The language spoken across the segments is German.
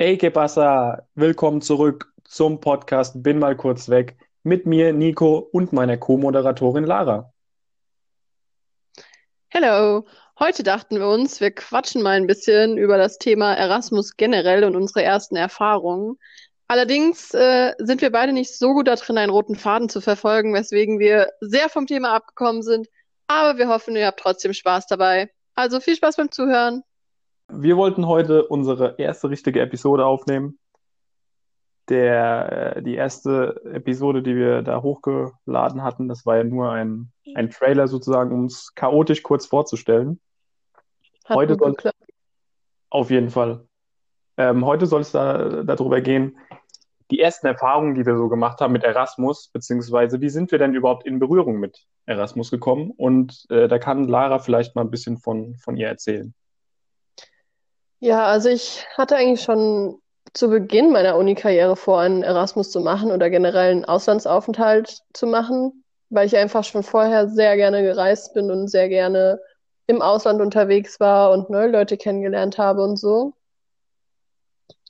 Hey, ¿qué pasa? Willkommen zurück zum Podcast Bin mal kurz weg mit mir, Nico und meiner Co-Moderatorin Lara. Hello! Heute dachten wir uns, wir quatschen mal ein bisschen über das Thema Erasmus generell und unsere ersten Erfahrungen. Allerdings äh, sind wir beide nicht so gut darin, einen roten Faden zu verfolgen, weswegen wir sehr vom Thema abgekommen sind. Aber wir hoffen, ihr habt trotzdem Spaß dabei. Also viel Spaß beim Zuhören. Wir wollten heute unsere erste richtige Episode aufnehmen. Der, äh, die erste Episode, die wir da hochgeladen hatten, das war ja nur ein, ein Trailer sozusagen, um es chaotisch kurz vorzustellen. Hat Heute soll auf jeden Fall. Ähm, heute soll es da, darüber gehen, die ersten Erfahrungen, die wir so gemacht haben mit Erasmus, beziehungsweise wie sind wir denn überhaupt in Berührung mit Erasmus gekommen? Und äh, da kann Lara vielleicht mal ein bisschen von, von ihr erzählen. Ja, also ich hatte eigentlich schon zu Beginn meiner Uni-Karriere vor, einen Erasmus zu machen oder generell einen Auslandsaufenthalt zu machen, weil ich einfach schon vorher sehr gerne gereist bin und sehr gerne im Ausland unterwegs war und neue Leute kennengelernt habe und so.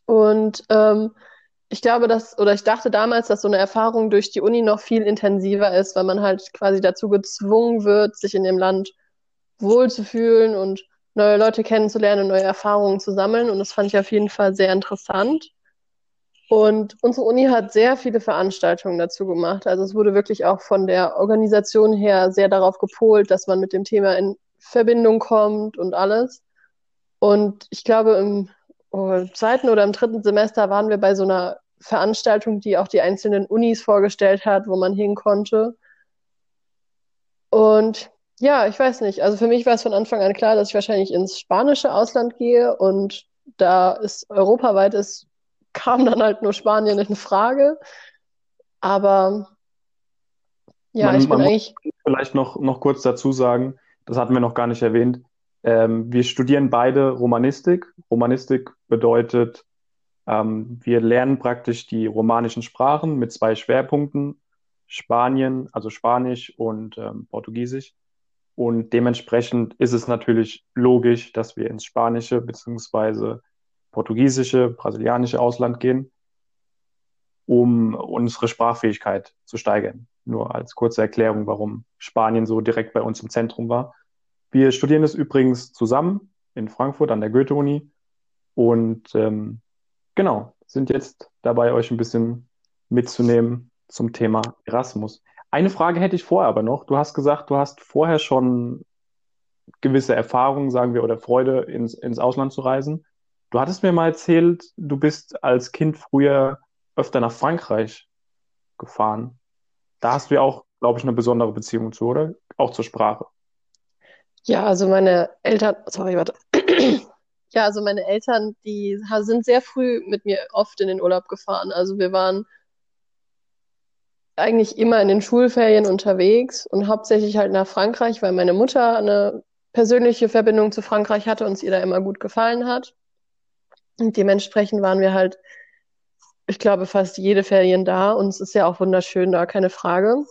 Und ähm, ich glaube, dass, oder ich dachte damals, dass so eine Erfahrung durch die Uni noch viel intensiver ist, weil man halt quasi dazu gezwungen wird, sich in dem Land wohlzufühlen und neue Leute kennenzulernen und neue Erfahrungen zu sammeln. Und das fand ich auf jeden Fall sehr interessant. Und unsere Uni hat sehr viele Veranstaltungen dazu gemacht. Also es wurde wirklich auch von der Organisation her sehr darauf gepolt, dass man mit dem Thema in Verbindung kommt und alles. Und ich glaube, im oh, zweiten oder im dritten Semester waren wir bei so einer Veranstaltung, die auch die einzelnen Unis vorgestellt hat, wo man hin konnte. Und ja, ich weiß nicht. Also für mich war es von Anfang an klar, dass ich wahrscheinlich ins spanische Ausland gehe und da es europaweit ist, kam dann halt nur Spanien in Frage. Aber ja, Man, ich bin eigentlich, vielleicht noch, noch kurz dazu sagen, das hatten wir noch gar nicht erwähnt. Ähm, wir studieren beide Romanistik. Romanistik bedeutet, ähm, wir lernen praktisch die romanischen Sprachen mit zwei Schwerpunkten, Spanien, also Spanisch und ähm, Portugiesisch. Und dementsprechend ist es natürlich logisch, dass wir ins spanische beziehungsweise portugiesische, brasilianische Ausland gehen, um unsere Sprachfähigkeit zu steigern. Nur als kurze Erklärung, warum Spanien so direkt bei uns im Zentrum war. Wir studieren es übrigens zusammen in Frankfurt an der Goethe-Uni und ähm, genau, sind jetzt dabei, euch ein bisschen mitzunehmen zum Thema Erasmus. Eine Frage hätte ich vorher aber noch. Du hast gesagt, du hast vorher schon gewisse Erfahrungen, sagen wir, oder Freude, ins, ins Ausland zu reisen. Du hattest mir mal erzählt, du bist als Kind früher öfter nach Frankreich gefahren. Da hast du ja auch, glaube ich, eine besondere Beziehung zu, oder? Auch zur Sprache. ja, also meine Eltern, sorry, warte. Ja, also meine Eltern, die sind sehr früh mit mir oft in den Urlaub gefahren. Also wir waren eigentlich immer in den Schulferien unterwegs und hauptsächlich halt nach Frankreich, weil meine Mutter eine persönliche Verbindung zu Frankreich hatte und es ihr da immer gut gefallen hat. Und dementsprechend waren wir halt, ich glaube, fast jede Ferien da und es ist ja auch wunderschön da, keine Frage.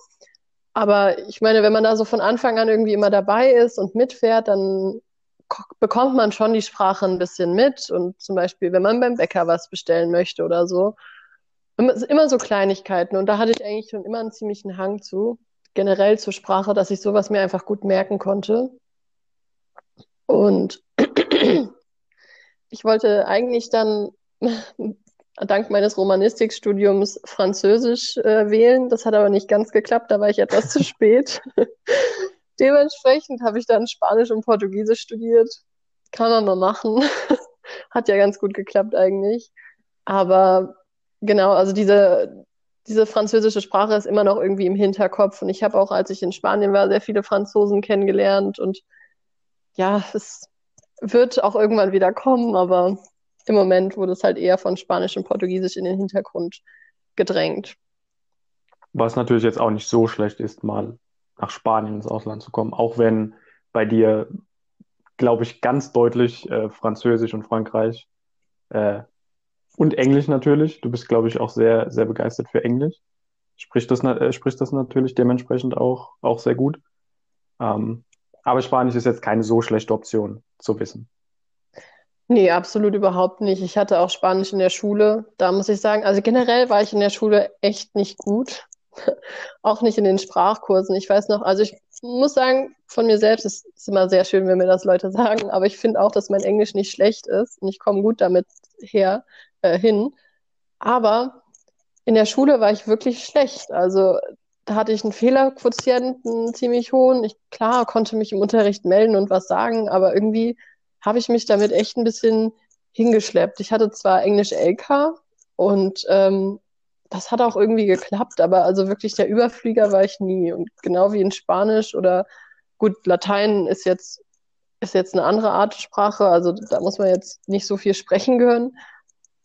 Aber ich meine, wenn man da so von Anfang an irgendwie immer dabei ist und mitfährt, dann ko- bekommt man schon die Sprache ein bisschen mit. Und zum Beispiel, wenn man beim Bäcker was bestellen möchte oder so, immer, immer so Kleinigkeiten. Und da hatte ich eigentlich schon immer einen ziemlichen Hang zu, generell zur Sprache, dass ich sowas mir einfach gut merken konnte. Und ich wollte eigentlich dann dank meines Romanistikstudiums Französisch äh, wählen. Das hat aber nicht ganz geklappt, da war ich etwas zu spät. Dementsprechend habe ich dann Spanisch und Portugiesisch studiert. Kann man mal machen. Hat ja ganz gut geklappt eigentlich. Aber genau, also diese, diese französische Sprache ist immer noch irgendwie im Hinterkopf. Und ich habe auch, als ich in Spanien war, sehr viele Franzosen kennengelernt. Und ja, es wird auch irgendwann wieder kommen, aber im Moment wurde es halt eher von Spanisch und Portugiesisch in den Hintergrund gedrängt. Was natürlich jetzt auch nicht so schlecht ist, mal nach Spanien ins Ausland zu kommen, auch wenn bei dir, glaube ich, ganz deutlich äh, Französisch und Frankreich äh, und Englisch natürlich. Du bist, glaube ich, auch sehr, sehr begeistert für Englisch. Spricht das, äh, spricht das natürlich dementsprechend auch, auch sehr gut. Ähm, aber Spanisch ist jetzt keine so schlechte Option zu wissen. Nee, absolut überhaupt nicht. Ich hatte auch Spanisch in der Schule. Da muss ich sagen, also generell war ich in der Schule echt nicht gut. Auch nicht in den Sprachkursen. Ich weiß noch, also ich muss sagen, von mir selbst ist es immer sehr schön, wenn mir das Leute sagen, aber ich finde auch, dass mein Englisch nicht schlecht ist und ich komme gut damit her, äh, hin. Aber in der Schule war ich wirklich schlecht. Also da hatte ich einen Fehlerquotienten ziemlich hohen. Ich, klar, konnte mich im Unterricht melden und was sagen, aber irgendwie habe ich mich damit echt ein bisschen hingeschleppt. Ich hatte zwar Englisch LK und ähm, das hat auch irgendwie geklappt, aber also wirklich der Überflieger war ich nie. Und genau wie in Spanisch oder gut, Latein ist jetzt, ist jetzt eine andere Art Sprache, also da muss man jetzt nicht so viel sprechen können.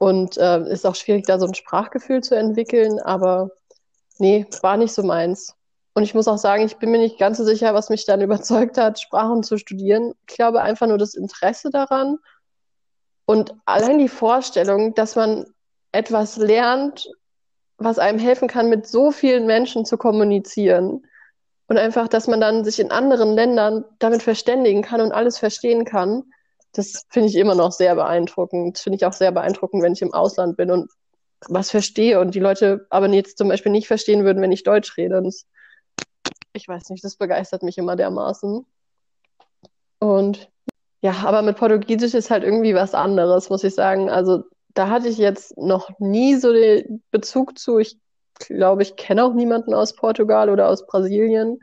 Und äh, ist auch schwierig, da so ein Sprachgefühl zu entwickeln, aber nee, war nicht so meins. Und ich muss auch sagen, ich bin mir nicht ganz so sicher, was mich dann überzeugt hat, Sprachen zu studieren. Ich glaube einfach nur das Interesse daran und allein die Vorstellung, dass man etwas lernt, was einem helfen kann, mit so vielen Menschen zu kommunizieren. Und einfach, dass man dann sich in anderen Ländern damit verständigen kann und alles verstehen kann. Das finde ich immer noch sehr beeindruckend. Das finde ich auch sehr beeindruckend, wenn ich im Ausland bin und was verstehe und die Leute aber jetzt zum Beispiel nicht verstehen würden, wenn ich Deutsch rede. Das, ich weiß nicht, das begeistert mich immer dermaßen. Und ja, aber mit Portugiesisch ist halt irgendwie was anderes, muss ich sagen. Also da hatte ich jetzt noch nie so den Bezug zu. Ich glaube, ich kenne auch niemanden aus Portugal oder aus Brasilien.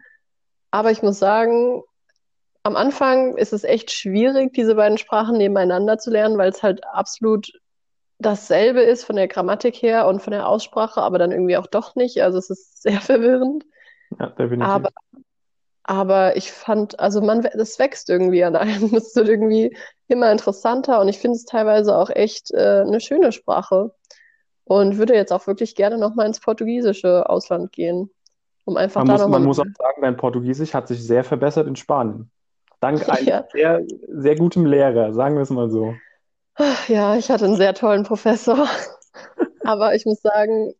Aber ich muss sagen, am Anfang ist es echt schwierig, diese beiden Sprachen nebeneinander zu lernen, weil es halt absolut dasselbe ist von der Grammatik her und von der Aussprache, aber dann irgendwie auch doch nicht. Also es ist sehr verwirrend. Ja, definitiv. Aber aber ich fand, also man, das wächst irgendwie an einem. Es wird irgendwie immer interessanter und ich finde es teilweise auch echt äh, eine schöne Sprache. Und würde jetzt auch wirklich gerne nochmal ins portugiesische Ausland gehen. Um einfach man da muss, man muss auch sagen, dein Portugiesisch hat sich sehr verbessert in Spanien. Dank einem ja. sehr, sehr gutem Lehrer, sagen wir es mal so. Ja, ich hatte einen sehr tollen Professor. Aber ich muss sagen,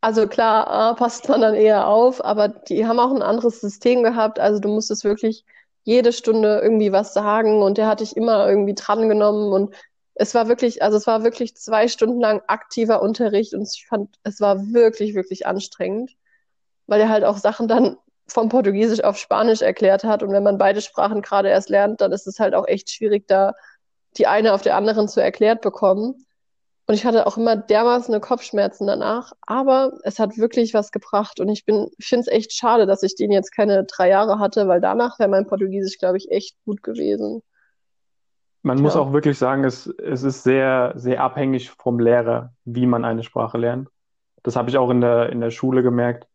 also klar, passt man dann eher auf, aber die haben auch ein anderes System gehabt. Also du musstest wirklich jede Stunde irgendwie was sagen und der hat dich immer irgendwie drangenommen und es war wirklich, also es war wirklich zwei Stunden lang aktiver Unterricht und ich fand, es war wirklich, wirklich anstrengend, weil er halt auch Sachen dann vom Portugiesisch auf Spanisch erklärt hat und wenn man beide Sprachen gerade erst lernt, dann ist es halt auch echt schwierig, da die eine auf der anderen zu erklärt bekommen. Und ich hatte auch immer dermaßen eine Kopfschmerzen danach. Aber es hat wirklich was gebracht. Und ich bin, ich finde es echt schade, dass ich den jetzt keine drei Jahre hatte, weil danach wäre mein Portugiesisch, glaube ich, echt gut gewesen. Man ja. muss auch wirklich sagen, es, es ist sehr, sehr abhängig vom Lehrer, wie man eine Sprache lernt. Das habe ich auch in der, in der Schule gemerkt,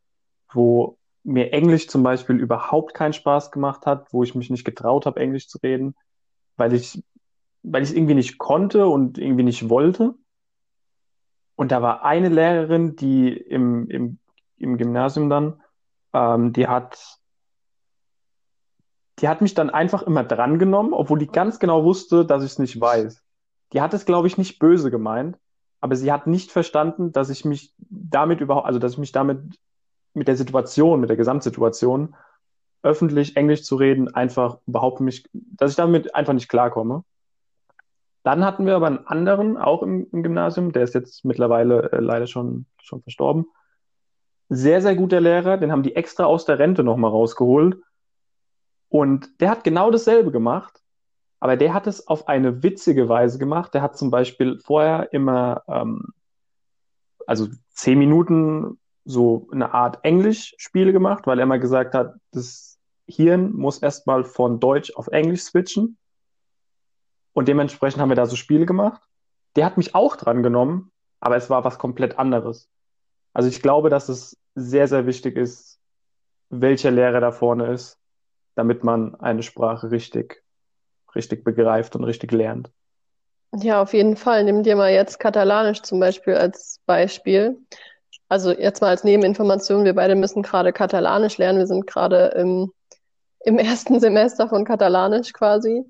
wo mir Englisch zum Beispiel überhaupt keinen Spaß gemacht hat, wo ich mich nicht getraut habe, Englisch zu reden, weil ich, weil ich es irgendwie nicht konnte und irgendwie nicht wollte. Und da war eine Lehrerin, die im, im, im Gymnasium dann, ähm, die hat, die hat mich dann einfach immer drangenommen, obwohl die ganz genau wusste, dass ich es nicht weiß. Die hat es, glaube ich, nicht böse gemeint, aber sie hat nicht verstanden, dass ich mich damit überhaupt, also dass ich mich damit mit der Situation, mit der Gesamtsituation, öffentlich Englisch zu reden, einfach überhaupt nicht, dass ich damit einfach nicht klarkomme. Dann hatten wir aber einen anderen, auch im, im Gymnasium, der ist jetzt mittlerweile äh, leider schon, schon verstorben. Sehr, sehr guter Lehrer, den haben die extra aus der Rente nochmal rausgeholt. Und der hat genau dasselbe gemacht, aber der hat es auf eine witzige Weise gemacht. Der hat zum Beispiel vorher immer, ähm, also zehn Minuten so eine Art Englisch-Spiele gemacht, weil er immer gesagt hat, das Hirn muss erstmal von Deutsch auf Englisch switchen. Und dementsprechend haben wir da so Spiele gemacht. Der hat mich auch dran genommen, aber es war was komplett anderes. Also ich glaube, dass es sehr, sehr wichtig ist, welcher Lehrer da vorne ist, damit man eine Sprache richtig, richtig begreift und richtig lernt. Ja, auf jeden Fall. Nimm dir mal jetzt Katalanisch zum Beispiel als Beispiel. Also jetzt mal als Nebeninformation, wir beide müssen gerade Katalanisch lernen. Wir sind gerade im, im ersten Semester von Katalanisch quasi.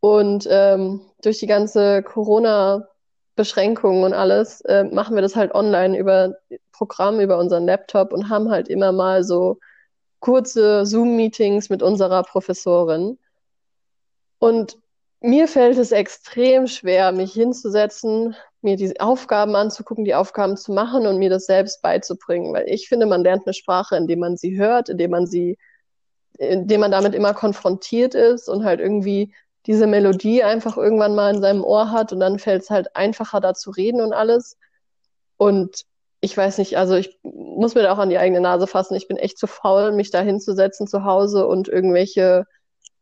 Und ähm, durch die ganze Corona-Beschränkungen und alles äh, machen wir das halt online über Programm, über unseren Laptop und haben halt immer mal so kurze Zoom-Meetings mit unserer Professorin. Und mir fällt es extrem schwer, mich hinzusetzen, mir die Aufgaben anzugucken, die Aufgaben zu machen und mir das selbst beizubringen, weil ich finde, man lernt eine Sprache, indem man sie hört, indem man sie, indem man damit immer konfrontiert ist und halt irgendwie diese Melodie einfach irgendwann mal in seinem Ohr hat und dann fällt es halt einfacher, da zu reden und alles. Und ich weiß nicht, also ich muss mir da auch an die eigene Nase fassen. Ich bin echt zu faul, mich da hinzusetzen zu Hause und irgendwelche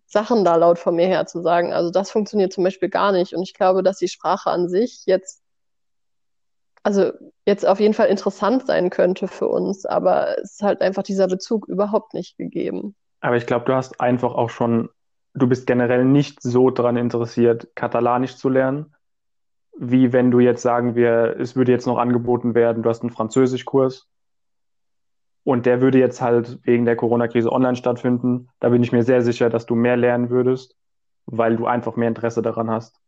Sachen da laut von mir her zu sagen. Also das funktioniert zum Beispiel gar nicht. Und ich glaube, dass die Sprache an sich jetzt, also jetzt auf jeden Fall interessant sein könnte für uns, aber es ist halt einfach dieser Bezug überhaupt nicht gegeben. Aber ich glaube, du hast einfach auch schon, du bist generell nicht so daran interessiert, Katalanisch zu lernen, wie wenn du jetzt sagen wir, es würde jetzt noch angeboten werden, du hast einen Französischkurs und der würde jetzt halt wegen der Corona-Krise online stattfinden. Da bin ich mir sehr sicher, dass du mehr lernen würdest, weil du einfach mehr Interesse daran hast.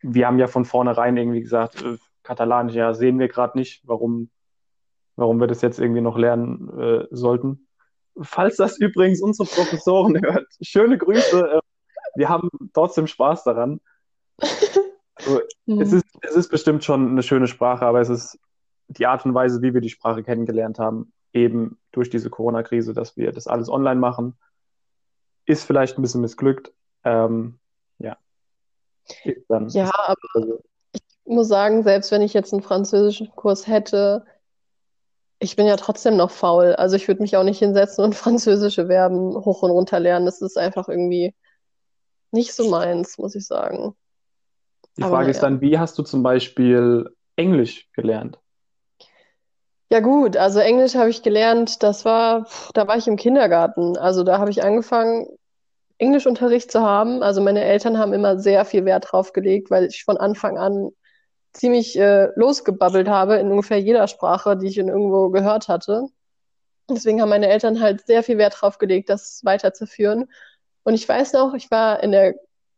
Wir haben ja von vornherein irgendwie gesagt, äh, Katalanisch, ja, sehen wir gerade nicht, warum, warum wir das jetzt irgendwie noch lernen äh, sollten. Falls das übrigens unsere Professoren hört, schöne Grüße. Äh, wir haben trotzdem Spaß daran. Also, mhm. es, ist, es ist bestimmt schon eine schöne Sprache, aber es ist die Art und Weise, wie wir die Sprache kennengelernt haben, eben durch diese Corona-Krise, dass wir das alles online machen. Ist vielleicht ein bisschen missglückt. Ähm, ja. Dann ja, aber also. Ich muss sagen, selbst wenn ich jetzt einen französischen Kurs hätte, ich bin ja trotzdem noch faul. Also ich würde mich auch nicht hinsetzen und französische Verben hoch und runter lernen. Das ist einfach irgendwie nicht so meins, muss ich sagen. Die Frage aber, ist dann, wie hast du zum Beispiel Englisch gelernt? Ja gut, also Englisch habe ich gelernt, das war, da war ich im Kindergarten. Also da habe ich angefangen, Englischunterricht zu haben. Also meine Eltern haben immer sehr viel Wert drauf gelegt, weil ich von Anfang an ziemlich äh, losgebabbelt habe in ungefähr jeder Sprache, die ich in irgendwo gehört hatte. Deswegen haben meine Eltern halt sehr viel Wert drauf gelegt, das weiterzuführen. Und ich weiß noch, ich war in der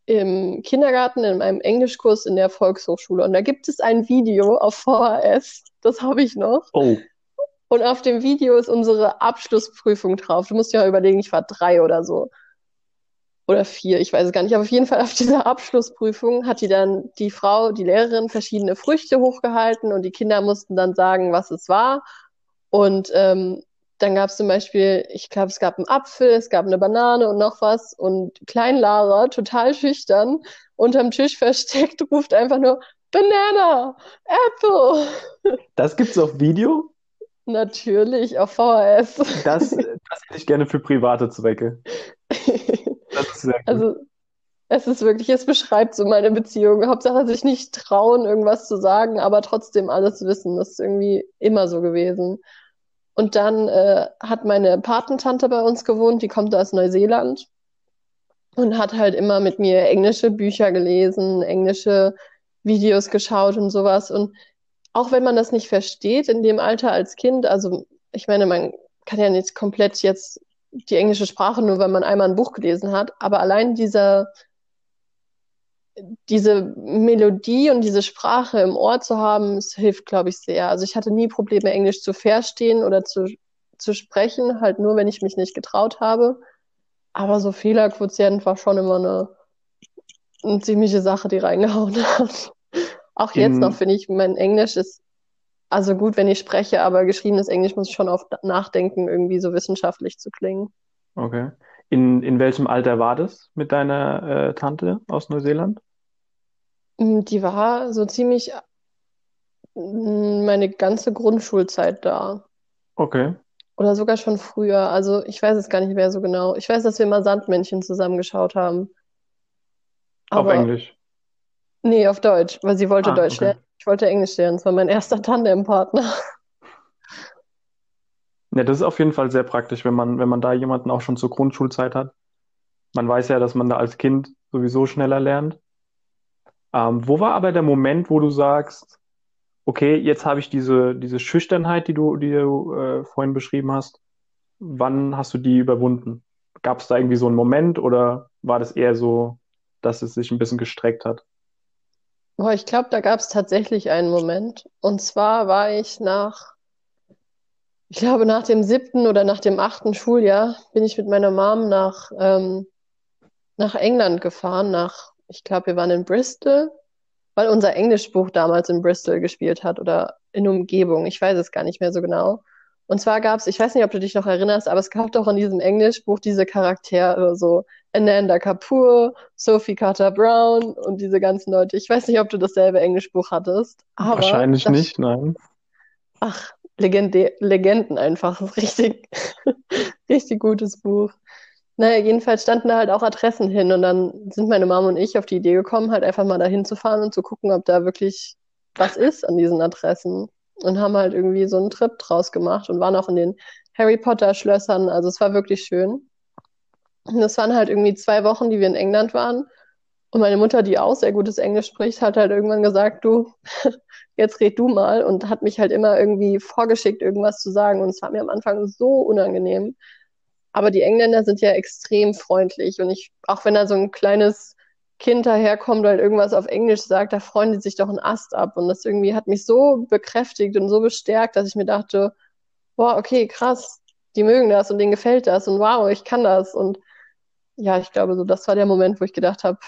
im Kindergarten in meinem Englischkurs in der Volkshochschule und da gibt es ein Video auf VHS, das habe ich noch. Oh. Und auf dem Video ist unsere Abschlussprüfung drauf. Du musst dir mal überlegen, ich war drei oder so. Oder vier, ich weiß es gar nicht. Aber auf jeden Fall auf dieser Abschlussprüfung hat die dann die Frau, die Lehrerin, verschiedene Früchte hochgehalten und die Kinder mussten dann sagen, was es war. Und ähm, dann gab es zum Beispiel, ich glaube, es gab einen Apfel, es gab eine Banane und noch was. Und Klein Lara, total schüchtern, unterm Tisch versteckt, ruft einfach nur Banana, Apple. Das gibt's auf Video? Natürlich, auf VHS. Das, das hätte ich gerne für private Zwecke. Sehr gut. Also, es ist wirklich, es beschreibt so meine Beziehung. Hauptsache sich nicht trauen, irgendwas zu sagen, aber trotzdem alles wissen. Das ist irgendwie immer so gewesen. Und dann äh, hat meine Patentante bei uns gewohnt, die kommt aus Neuseeland und hat halt immer mit mir englische Bücher gelesen, englische Videos geschaut und sowas. Und auch wenn man das nicht versteht in dem Alter als Kind, also ich meine, man kann ja nicht komplett jetzt die englische Sprache nur, weil man einmal ein Buch gelesen hat, aber allein dieser diese Melodie und diese Sprache im Ohr zu haben, es hilft, glaube ich, sehr. Also ich hatte nie Probleme, Englisch zu verstehen oder zu, zu sprechen, halt nur, wenn ich mich nicht getraut habe. Aber so Fehlerquotient war schon immer eine, eine ziemliche Sache, die reingehauen hat. Auch jetzt noch finde ich, mein Englisch ist also gut, wenn ich spreche, aber geschriebenes Englisch muss ich schon oft nachdenken, irgendwie so wissenschaftlich zu klingen. Okay. In, in welchem Alter war das mit deiner äh, Tante aus Neuseeland? Mm, die war so ziemlich mm, meine ganze Grundschulzeit da. Okay. Oder sogar schon früher. Also ich weiß es gar nicht mehr so genau. Ich weiß, dass wir mal Sandmännchen zusammengeschaut haben. Aber, auf Englisch? Nee, auf Deutsch, weil sie wollte ah, Deutsch okay. lernen. Ich wollte Englisch lernen. Das war mein erster Tandempartner. Ja, das ist auf jeden Fall sehr praktisch, wenn man, wenn man da jemanden auch schon zur Grundschulzeit hat. Man weiß ja, dass man da als Kind sowieso schneller lernt. Ähm, wo war aber der Moment, wo du sagst, okay, jetzt habe ich diese, diese Schüchternheit, die du, die du äh, vorhin beschrieben hast. Wann hast du die überwunden? Gab es da irgendwie so einen Moment oder war das eher so, dass es sich ein bisschen gestreckt hat? Boah, ich glaube, da gab es tatsächlich einen Moment. Und zwar war ich nach ich glaube, nach dem siebten oder nach dem achten Schuljahr bin ich mit meiner Mom nach, ähm, nach England gefahren, nach, ich glaube, wir waren in Bristol, weil unser Englischbuch damals in Bristol gespielt hat oder in Umgebung. Ich weiß es gar nicht mehr so genau. Und zwar gab es, ich weiß nicht, ob du dich noch erinnerst, aber es gab doch in diesem Englischbuch diese Charaktere, so Ananda Kapoor, Sophie Carter Brown und diese ganzen Leute. Ich weiß nicht, ob du dasselbe Englischbuch hattest. Wahrscheinlich nicht, nein. Ach, Legende Legenden einfach. Richtig, richtig gutes Buch. Naja, jedenfalls standen da halt auch Adressen hin und dann sind meine Mama und ich auf die Idee gekommen, halt einfach mal dahin zu fahren und zu gucken, ob da wirklich was ist an diesen Adressen. Und haben halt irgendwie so einen Trip draus gemacht und waren auch in den Harry Potter Schlössern. Also es war wirklich schön. Und das waren halt irgendwie zwei Wochen, die wir in England waren. Und meine Mutter, die auch sehr gutes Englisch spricht, hat halt irgendwann gesagt, du, jetzt red du mal und hat mich halt immer irgendwie vorgeschickt, irgendwas zu sagen. Und es war mir am Anfang so unangenehm. Aber die Engländer sind ja extrem freundlich. Und ich, auch wenn da so ein kleines Kind daherkommt oder halt irgendwas auf Englisch sagt, da freuen die sich doch einen Ast ab. Und das irgendwie hat mich so bekräftigt und so bestärkt, dass ich mir dachte, boah, okay, krass, die mögen das und denen gefällt das und wow, ich kann das. Und ja, ich glaube, so das war der Moment, wo ich gedacht habe,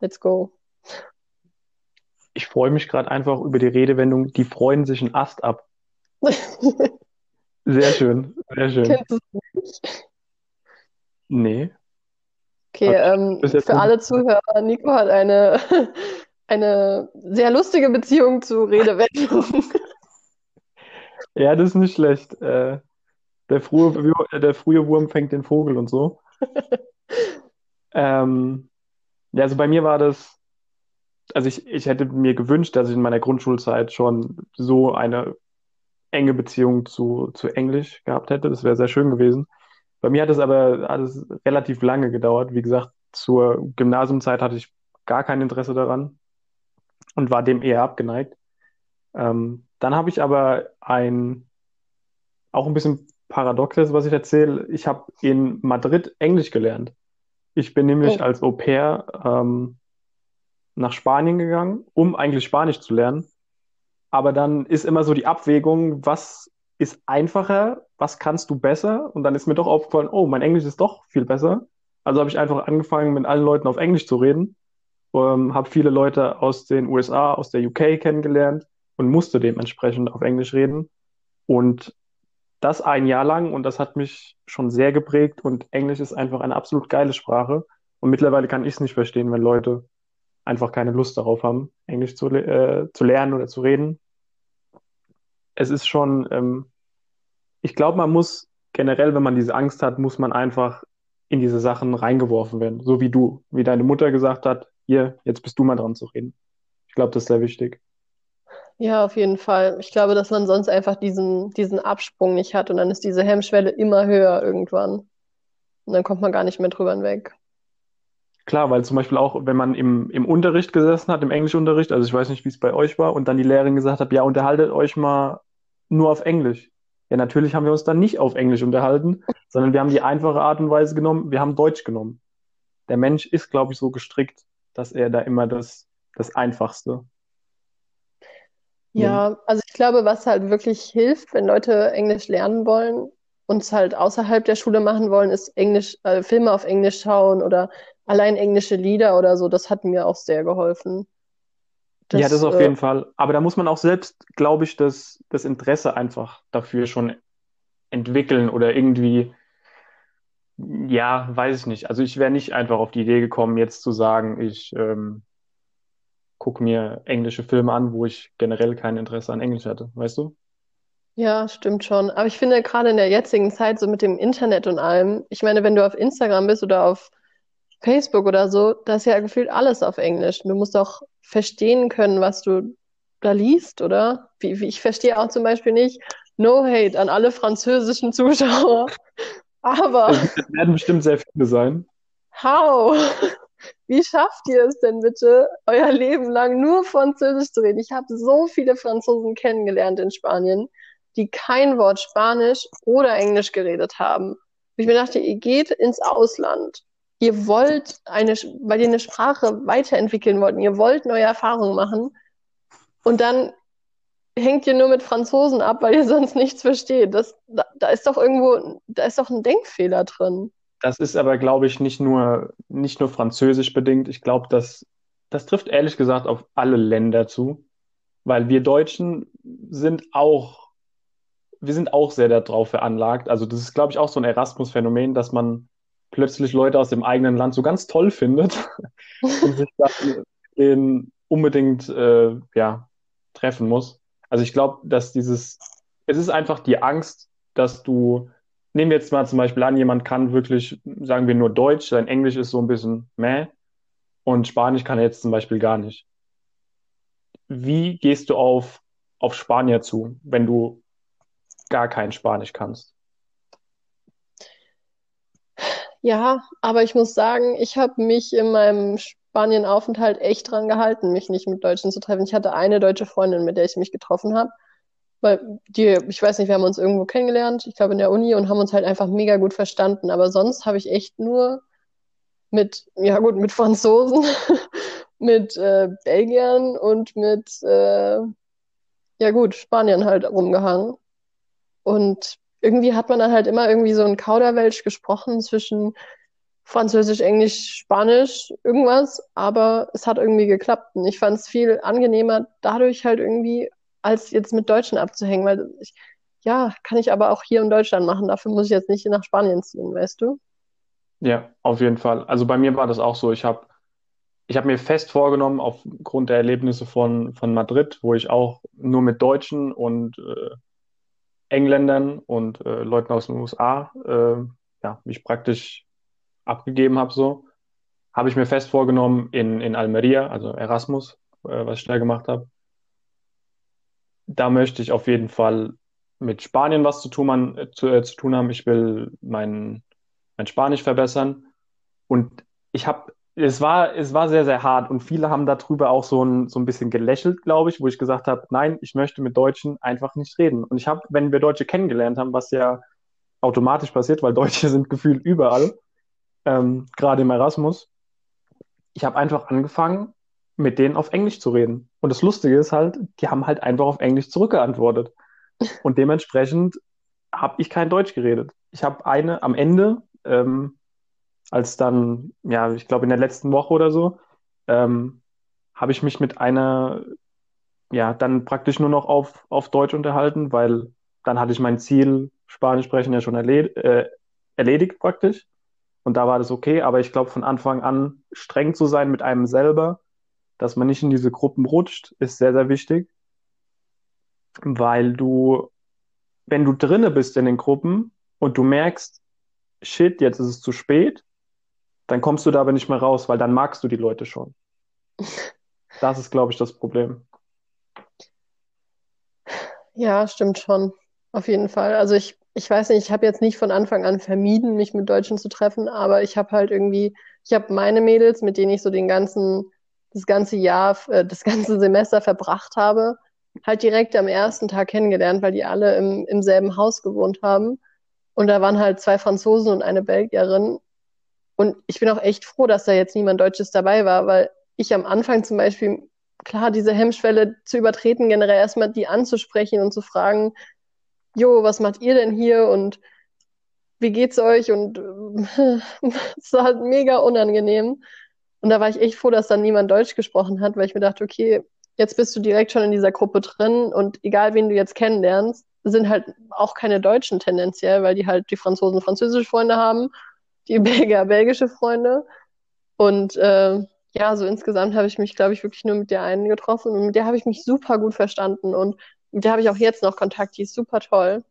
let's go. Ich freue mich gerade einfach über die Redewendung, die freuen sich einen Ast ab. Sehr schön, sehr schön. Kennst du es nicht? Nee. Okay, ähm, für alle. Zuhörer, Nico hat eine, eine sehr lustige Beziehung zu Redewendungen. Ja, das ist nicht schlecht. Äh, der frühe, der frühe Wurm fängt den Vogel und so. Ähm, ja, also bei mir war das, also ich, ich hätte mir gewünscht, dass ich in meiner Grundschulzeit schon so eine enge Beziehung zu, zu Englisch gehabt hätte. Das wäre sehr schön gewesen. Bei mir hat es aber hat es relativ lange gedauert. Wie gesagt, zur Gymnasiumzeit hatte ich gar kein Interesse daran und war dem eher abgeneigt. Ähm, dann habe ich aber ein, auch ein bisschen paradoxes, was ich erzähle. Ich habe in Madrid Englisch gelernt. Ich bin nämlich Oh, als Au pair ähm, nach Spanien gegangen, um eigentlich Spanisch zu lernen. Aber dann ist immer so die Abwägung, was ist einfacher, was kannst du besser? Und dann ist mir doch aufgefallen, oh, mein Englisch ist doch viel besser. Also habe ich einfach angefangen, mit allen Leuten auf Englisch zu reden, ähm, habe viele Leute aus den USA, aus der UK kennengelernt und musste dementsprechend auf Englisch reden. Und das ein Jahr lang und das hat mich schon sehr geprägt und Englisch ist einfach eine absolut geile Sprache. Und mittlerweile kann ich es nicht verstehen, wenn Leute einfach keine Lust darauf haben, Englisch zu, äh, zu lernen oder zu reden. Es ist schon, ähm, ich glaube, man muss generell, wenn man diese Angst hat, muss man einfach in diese Sachen reingeworfen werden. So wie du, wie deine Mutter gesagt hat, hier, jetzt bist du mal dran zu reden. Ich glaube, das ist sehr wichtig. Ja, auf jeden Fall. Ich glaube, dass man sonst einfach diesen, diesen Absprung nicht hat und dann ist diese Hemmschwelle immer höher irgendwann. Und dann kommt man gar nicht mehr drüber hinweg. Klar, weil zum Beispiel auch, wenn man im, im Unterricht gesessen hat, im Englischunterricht, also ich weiß nicht, wie es bei euch war, und dann die Lehrerin gesagt hat, ja, unterhaltet euch mal nur auf Englisch. Ja, natürlich haben wir uns dann nicht auf Englisch unterhalten, sondern wir haben die einfache Art und Weise genommen, wir haben Deutsch genommen. Der Mensch ist, glaube ich, so gestrickt, dass er da immer das, das Einfachste. Ja, also ich glaube, was halt wirklich hilft, wenn Leute Englisch lernen wollen und es halt außerhalb der Schule machen wollen, ist Englisch, äh, Filme auf Englisch schauen oder allein englische Lieder oder so. Das hat mir auch sehr geholfen. Ja, das Das, auf äh, jeden Fall. Aber da muss man auch selbst, glaube ich, das, das Interesse einfach dafür schon entwickeln oder irgendwie, ja, weiß ich nicht. Also ich wäre nicht einfach auf die Idee gekommen, jetzt zu sagen, ich ähm, gucke mir englische Filme an, wo ich generell kein Interesse an Englisch hatte, weißt du? ja, stimmt schon. Aber ich finde gerade in der jetzigen Zeit, so mit dem Internet und allem, ich meine, wenn du auf Instagram bist oder auf Facebook oder so, da ist ja gefühlt alles auf Englisch. Du musst auch verstehen können, was du da liest, oder? Wie, wie, ich verstehe auch zum Beispiel nicht, no hate an alle französischen Zuschauer, aber es werden bestimmt sehr viele sein. how? Wie schafft ihr es denn bitte, euer Leben lang nur Französisch zu reden? Ich habe so viele Franzosen kennengelernt in Spanien, die kein Wort Spanisch oder Englisch geredet haben. Und ich mir dachte, ihr geht ins Ausland. Ihr wollt eine, weil ihr eine Sprache weiterentwickeln wollt, ihr wollt neue Erfahrungen machen und dann hängt ihr nur mit Franzosen ab, weil ihr sonst nichts versteht. Das, da, da ist doch irgendwo, da ist doch ein Denkfehler drin. Das ist aber, glaube ich, nicht nur, nicht nur französisch bedingt. Ich glaube, dass das trifft ehrlich gesagt auf alle Länder zu, weil wir Deutschen sind auch, wir sind auch sehr darauf veranlagt. Also das ist, glaube ich, auch so ein Erasmus-Phänomen, dass man plötzlich Leute aus dem eigenen Land so ganz toll findet und sich dann unbedingt äh, ja, treffen muss. Also ich glaube, dass dieses, es ist einfach die Angst, dass du, nehmen wir jetzt mal zum Beispiel an, jemand kann wirklich, sagen wir nur Deutsch, sein Englisch ist so ein bisschen meh und Spanisch kann er jetzt zum Beispiel gar nicht. Wie gehst du auf, auf Spanier zu, wenn du gar kein Spanisch kannst? Ja, aber ich muss sagen, ich habe mich in meinem Spanienaufenthalt echt dran gehalten, mich nicht mit Deutschen zu treffen. Ich hatte eine deutsche Freundin, mit der ich mich getroffen habe. Weil die, ich weiß nicht, wir haben uns irgendwo kennengelernt, ich glaube in der Uni und haben uns halt einfach mega gut verstanden. Aber sonst habe ich echt nur mit, ja gut, mit Franzosen, mit äh, Belgiern und mit, äh, ja gut, Spaniern halt rumgehangen. Und irgendwie hat man dann halt immer irgendwie so ein Kauderwelsch gesprochen zwischen Französisch, Englisch, Spanisch, irgendwas, aber es hat irgendwie geklappt. Und ich fand es viel angenehmer, dadurch halt irgendwie, als jetzt mit Deutschen abzuhängen, weil ich, ja, kann ich aber auch hier in Deutschland machen. Dafür muss ich jetzt nicht nach Spanien ziehen, weißt du? Ja, auf jeden Fall. Also bei mir war das auch so. Ich habe ich hab mir fest vorgenommen, aufgrund der Erlebnisse von, von Madrid, wo ich auch nur mit Deutschen und äh, Engländern und äh, Leuten aus den USA, äh, ja, mich praktisch abgegeben habe, so, habe ich mir fest vorgenommen in, in Almeria, also Erasmus, äh, was ich da gemacht habe. Da möchte ich auf jeden Fall mit Spanien was zu tun, man, zu, äh, zu tun haben. Ich will mein, mein Spanisch verbessern. Und ich habe es war, es war sehr, sehr hart und viele haben darüber auch so ein, so ein bisschen gelächelt, glaube ich, wo ich gesagt habe, nein, ich möchte mit Deutschen einfach nicht reden. Und ich habe, wenn wir Deutsche kennengelernt haben, was ja automatisch passiert, weil Deutsche sind gefühlt überall, ähm, gerade im Erasmus, ich habe einfach angefangen, mit denen auf Englisch zu reden. Und das Lustige ist halt, die haben halt einfach auf Englisch zurückgeantwortet. Und dementsprechend habe ich kein Deutsch geredet. Ich habe eine am Ende, ähm, als dann, ja, ich glaube in der letzten Woche oder so, ähm, habe ich mich mit einer, ja, dann praktisch nur noch auf, auf Deutsch unterhalten, weil dann hatte ich mein Ziel, Spanisch sprechen ja schon erled äh, erledigt praktisch. Und da war das okay, aber ich glaube, von Anfang an streng zu sein mit einem selber, dass man nicht in diese Gruppen rutscht, ist sehr, sehr wichtig. Weil du, wenn du drinne bist in den Gruppen und du merkst, shit, jetzt ist es zu spät, dann kommst du da aber nicht mehr raus, weil dann magst du die Leute schon. Das ist, glaube ich, das Problem. Ja, stimmt schon. Auf jeden Fall. Also ich, ich weiß nicht, ich habe jetzt nicht von Anfang an vermieden, mich mit Deutschen zu treffen, aber ich habe halt irgendwie, ich habe meine Mädels, mit denen ich so den ganzen, das ganze Jahr, äh, das ganze Semester verbracht habe, halt direkt am ersten Tag kennengelernt, weil die alle im, im selben Haus gewohnt haben. Und da waren halt zwei Franzosen und eine Belgierin. Und ich bin auch echt froh, dass da jetzt niemand Deutsches dabei war, weil ich am Anfang zum Beispiel, klar, diese Hemmschwelle zu übertreten, generell erstmal die anzusprechen und zu fragen, jo, was macht ihr denn hier und wie geht's euch? Und es war halt mega unangenehm. Und da war ich echt froh, dass dann niemand Deutsch gesprochen hat, weil ich mir dachte, okay, jetzt bist du direkt schon in dieser Gruppe drin und egal wen du jetzt kennenlernst, sind halt auch keine Deutschen tendenziell, weil die halt die Franzosen französische Freunde haben die Belgier belgische Freunde. Und äh, ja, so insgesamt habe ich mich, glaube ich, wirklich nur mit der einen getroffen und mit der habe ich mich super gut verstanden und mit der habe ich auch jetzt noch Kontakt, die ist super toll.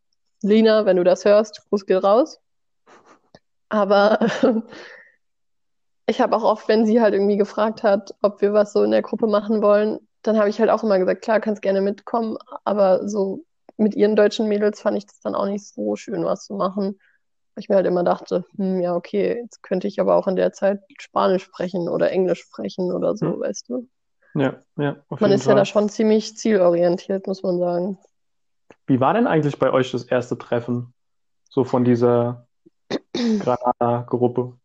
Lina, wenn du das hörst, Gruß geht raus. Aber ich habe auch oft, wenn sie halt irgendwie gefragt hat, ob wir was so in der Gruppe machen wollen, dann habe ich halt auch immer gesagt, klar, kannst gerne mitkommen, aber so mit ihren deutschen Mädels fand ich das dann auch nicht so schön, was zu machen ich mir halt immer dachte, hm, ja, okay, jetzt könnte ich aber auch in der Zeit Spanisch sprechen oder Englisch sprechen oder so, hm. weißt du? Ja, ja. man ist Fall. ja da schon ziemlich zielorientiert, muss man sagen. Wie war denn eigentlich bei euch das erste Treffen? So von dieser Granada-Gruppe?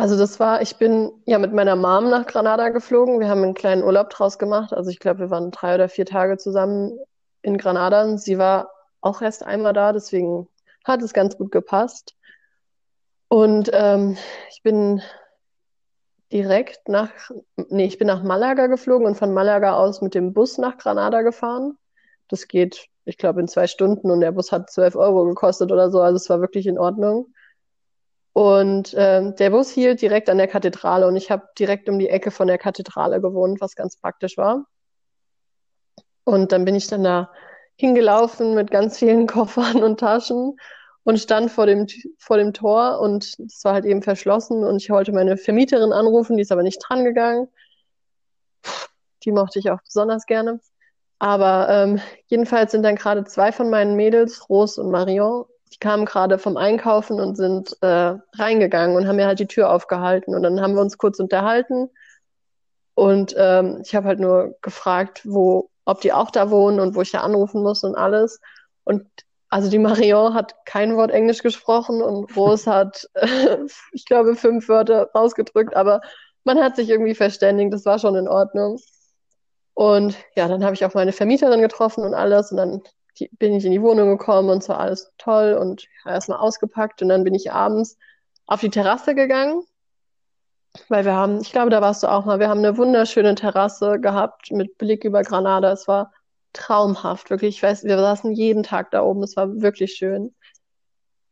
Also das war, ich bin ja mit meiner Mom nach Granada geflogen. Wir haben einen kleinen Urlaub draus gemacht. Also ich glaube, wir waren drei oder vier Tage zusammen in Granada. Sie war auch erst einmal da, deswegen hat es ganz gut gepasst. Und ähm, ich bin direkt nach, nee, ich bin nach Malaga geflogen und von Malaga aus mit dem Bus nach Granada gefahren. Das geht, ich glaube, in zwei Stunden und der Bus hat 12 Euro gekostet oder so, also es war wirklich in Ordnung. Und ähm, der Bus hielt direkt an der Kathedrale und ich habe direkt um die Ecke von der Kathedrale gewohnt, was ganz praktisch war. Und dann bin ich dann da hingelaufen mit ganz vielen Koffern und Taschen und stand vor dem, vor dem Tor und es war halt eben verschlossen und ich wollte meine Vermieterin anrufen, die ist aber nicht dran gegangen. Die mochte ich auch besonders gerne. Aber ähm, jedenfalls sind dann gerade zwei von meinen Mädels, Rose und Marion, die kamen gerade vom Einkaufen und sind äh, reingegangen und haben mir halt die Tür aufgehalten. Und dann haben wir uns kurz unterhalten. Und ähm, ich habe halt nur gefragt, wo, ob die auch da wohnen und wo ich da anrufen muss und alles. Und also die Marion hat kein Wort Englisch gesprochen und Rose hat, äh, ich glaube, fünf Wörter rausgedrückt, aber man hat sich irgendwie verständigt, das war schon in Ordnung. Und ja, dann habe ich auch meine Vermieterin getroffen und alles und dann bin ich in die Wohnung gekommen und so alles toll und erstmal ausgepackt und dann bin ich abends auf die Terrasse gegangen, weil wir haben, ich glaube, da warst du auch mal, wir haben eine wunderschöne Terrasse gehabt mit Blick über Granada. Es war traumhaft, wirklich. Ich weiß, wir saßen jeden Tag da oben, es war wirklich schön.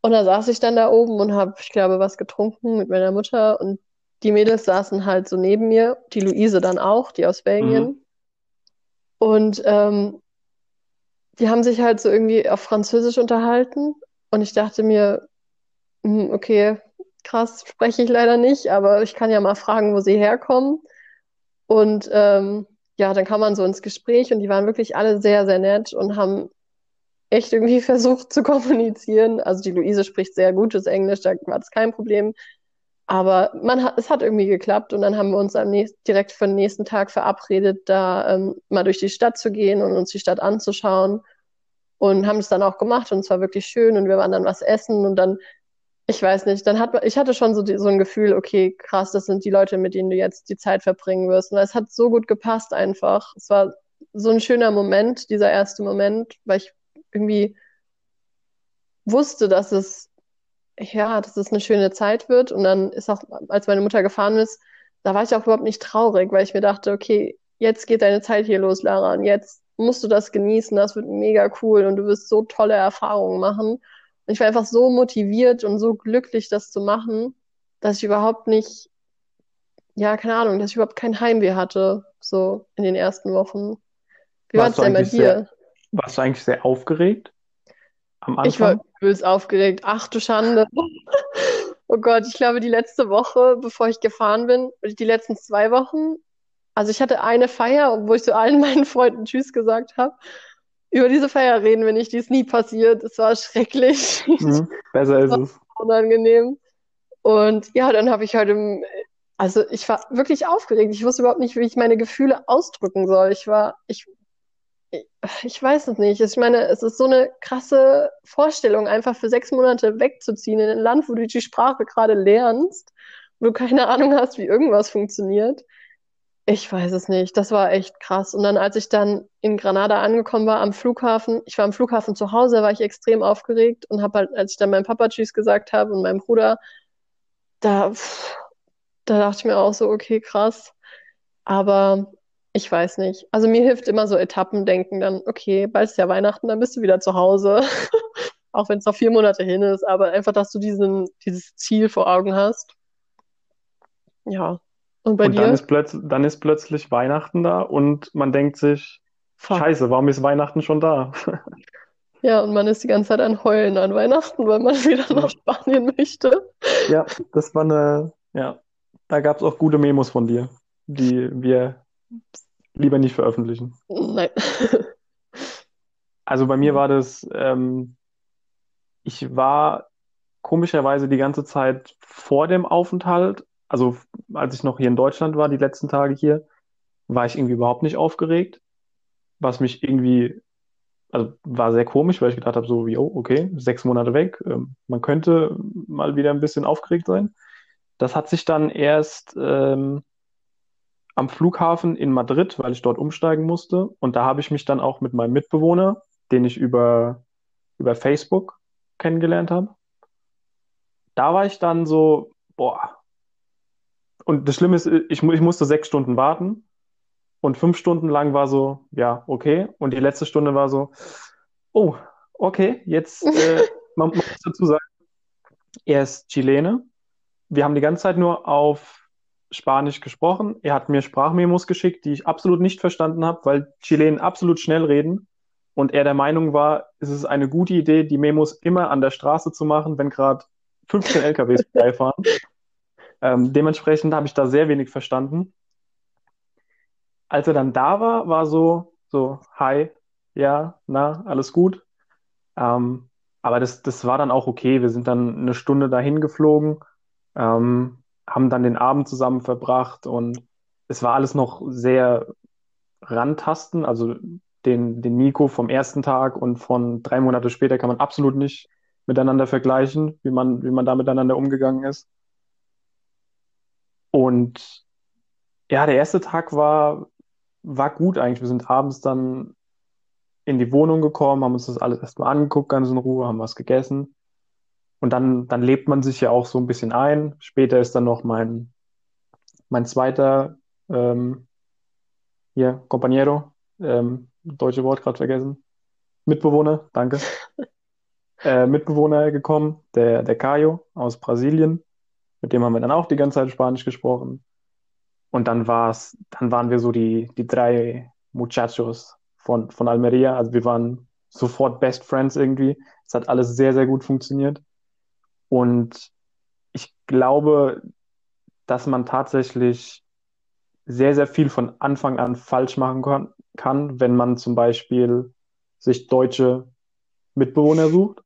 Und da saß ich dann da oben und habe, ich glaube, was getrunken mit meiner Mutter und die Mädels saßen halt so neben mir, die Luise dann auch, die aus Belgien. Mhm. Und ähm, die haben sich halt so irgendwie auf Französisch unterhalten und ich dachte mir, hm, okay, krass, spreche ich leider nicht, aber ich kann ja mal fragen, wo sie herkommen. Und ähm, ja, dann kam man so ins Gespräch und die waren wirklich alle sehr, sehr nett und haben echt irgendwie versucht zu kommunizieren. Also die Luise spricht sehr gutes Englisch, da war das kein Problem. Aber man hat, es hat irgendwie geklappt und dann haben wir uns am nächsten, direkt für den nächsten Tag verabredet, da ähm, mal durch die Stadt zu gehen und uns die Stadt anzuschauen und haben es dann auch gemacht und es war wirklich schön und wir waren dann was essen und dann, ich weiß nicht, dann hat ich hatte schon so, die, so ein Gefühl, okay, krass, das sind die Leute, mit denen du jetzt die Zeit verbringen wirst. Und es hat so gut gepasst einfach. Es war so ein schöner Moment, dieser erste Moment, weil ich irgendwie wusste, dass es ja, dass es eine schöne Zeit wird. Und dann ist auch, als meine Mutter gefahren ist, da war ich auch überhaupt nicht traurig, weil ich mir dachte, okay, jetzt geht deine Zeit hier los, Lara, und jetzt musst du das genießen, das wird mega cool und du wirst so tolle Erfahrungen machen. Und ich war einfach so motiviert und so glücklich, das zu machen, dass ich überhaupt nicht, ja, keine Ahnung, dass ich überhaupt kein Heimweh hatte, so in den ersten Wochen. Wie war es denn bei dir? Sehr, warst du eigentlich sehr aufgeregt? am Anfang? Ich war übelst aufgeregt. Ach du Schande. oh Gott, ich glaube, die letzte Woche, bevor ich gefahren bin, die letzten zwei Wochen, also ich hatte eine Feier, wo ich zu allen meinen Freunden Tschüss gesagt habe. Über diese Feier reden wir nicht, die ist nie passiert. Es war schrecklich. Mhm, besser ist es. Unangenehm. Und ja, dann habe ich heute, also ich war wirklich aufgeregt. Ich wusste überhaupt nicht, wie ich meine Gefühle ausdrücken soll. Ich war, ich ich weiß es nicht. Ich meine, es ist so eine krasse Vorstellung, einfach für sechs Monate wegzuziehen in ein Land, wo du die Sprache gerade lernst, wo du keine Ahnung hast, wie irgendwas funktioniert. Ich weiß es nicht. Das war echt krass. Und dann, als ich dann in Granada angekommen war am Flughafen, ich war am Flughafen zu Hause, war ich extrem aufgeregt und habe halt, als ich dann meinem Papa Tschüss gesagt habe und meinem Bruder, da, da dachte ich mir auch so, okay, krass. Aber ich weiß nicht. Also mir hilft immer so Etappendenken dann, okay, bald ist ja Weihnachten, dann bist du wieder zu Hause. Auch wenn es noch vier Monate hin ist, aber einfach, dass du diesen, dieses Ziel vor Augen hast. Ja. Und bei und dir? Dann ist, plötz dann ist plötzlich Weihnachten da und man denkt sich, Fuck. Scheiße, warum ist Weihnachten schon da? Ja, und man ist die ganze Zeit an Heulen an Weihnachten, weil man wieder nach Spanien möchte. Ja, das war eine, ja, da gab es auch gute Memos von dir, die wir Lieber nicht veröffentlichen. Nein. Also bei mir war das, ähm, ich war komischerweise die ganze Zeit vor dem Aufenthalt, also als ich noch hier in Deutschland war, die letzten Tage hier, war ich irgendwie überhaupt nicht aufgeregt, was mich irgendwie, also war sehr komisch, weil ich gedacht habe, so wie, oh, okay, sechs Monate weg, ähm, man könnte mal wieder ein bisschen aufgeregt sein. Das hat sich dann erst ähm, am Flughafen in Madrid, weil ich dort umsteigen musste. Und da habe ich mich dann auch mit meinem Mitbewohner, den ich über, über Facebook kennengelernt habe. Da war ich dann so, boah, und das Schlimme ist, ich, ich musste sechs Stunden warten und fünf Stunden lang war so, ja, okay. Und die letzte Stunde war so, oh, okay, jetzt, äh, man muss dazu sagen, er ist Chilene. Wir haben die ganze Zeit nur auf Spanisch gesprochen. Er hat mir Sprachmemos geschickt, die ich absolut nicht verstanden habe, weil Chilenen absolut schnell reden. Und er der Meinung war, es ist eine gute Idee, die Memos immer an der Straße zu machen, wenn gerade 15 LKWs vorbeifahren. Ähm, dementsprechend habe ich da sehr wenig verstanden. Als er dann da war, war so, so, hi, ja, na, alles gut. Ähm, aber das, das war dann auch okay. Wir sind dann eine Stunde dahin geflogen, ähm, haben dann den Abend zusammen verbracht und es war alles noch sehr rantasten. Also den, den Nico vom ersten Tag und von drei Monate später kann man absolut nicht miteinander vergleichen, wie man, wie man da miteinander umgegangen ist. Und ja, der erste Tag war, war gut eigentlich. Wir sind abends dann in die Wohnung gekommen, haben uns das alles erstmal angeguckt, ganz in Ruhe, haben was gegessen. Und dann, dann lebt man sich ja auch so ein bisschen ein. Später ist dann noch mein, mein zweiter ähm, hier, Compañero, ähm, deutsche Wort gerade vergessen. Mitbewohner, danke. äh, Mitbewohner gekommen, der, der Caio aus Brasilien. Mit dem haben wir dann auch die ganze Zeit Spanisch gesprochen. Und dann war's, dann waren wir so die, die drei Muchachos von, von Almeria. Also wir waren sofort Best Friends irgendwie. Es hat alles sehr, sehr gut funktioniert. Und ich glaube, dass man tatsächlich sehr, sehr viel von Anfang an falsch machen kann, wenn man zum Beispiel sich deutsche Mitbewohner sucht,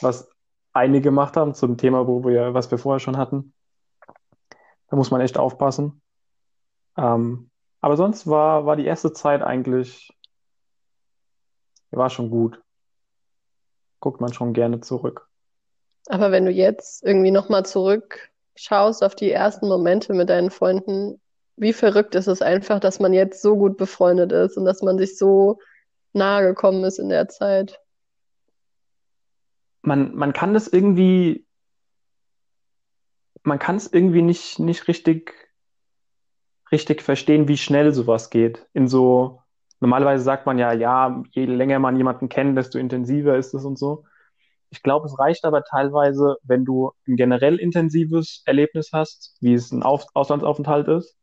was einige gemacht haben zum Thema, wo wir, was wir vorher schon hatten. Da muss man echt aufpassen. Ähm, aber sonst war, war die erste Zeit eigentlich, war schon gut. Guckt man schon gerne zurück. Aber wenn du jetzt irgendwie nochmal zurückschaust auf die ersten Momente mit deinen Freunden, wie verrückt ist es einfach, dass man jetzt so gut befreundet ist und dass man sich so nahe gekommen ist in der Zeit. Man, man kann das irgendwie, man kann es irgendwie nicht, nicht richtig, richtig verstehen, wie schnell sowas geht. In so, normalerweise sagt man ja, ja, je länger man jemanden kennt, desto intensiver ist es und so. Ich glaube, es reicht aber teilweise, wenn du ein generell intensives Erlebnis hast, wie es ein Auf Auslandsaufenthalt ist,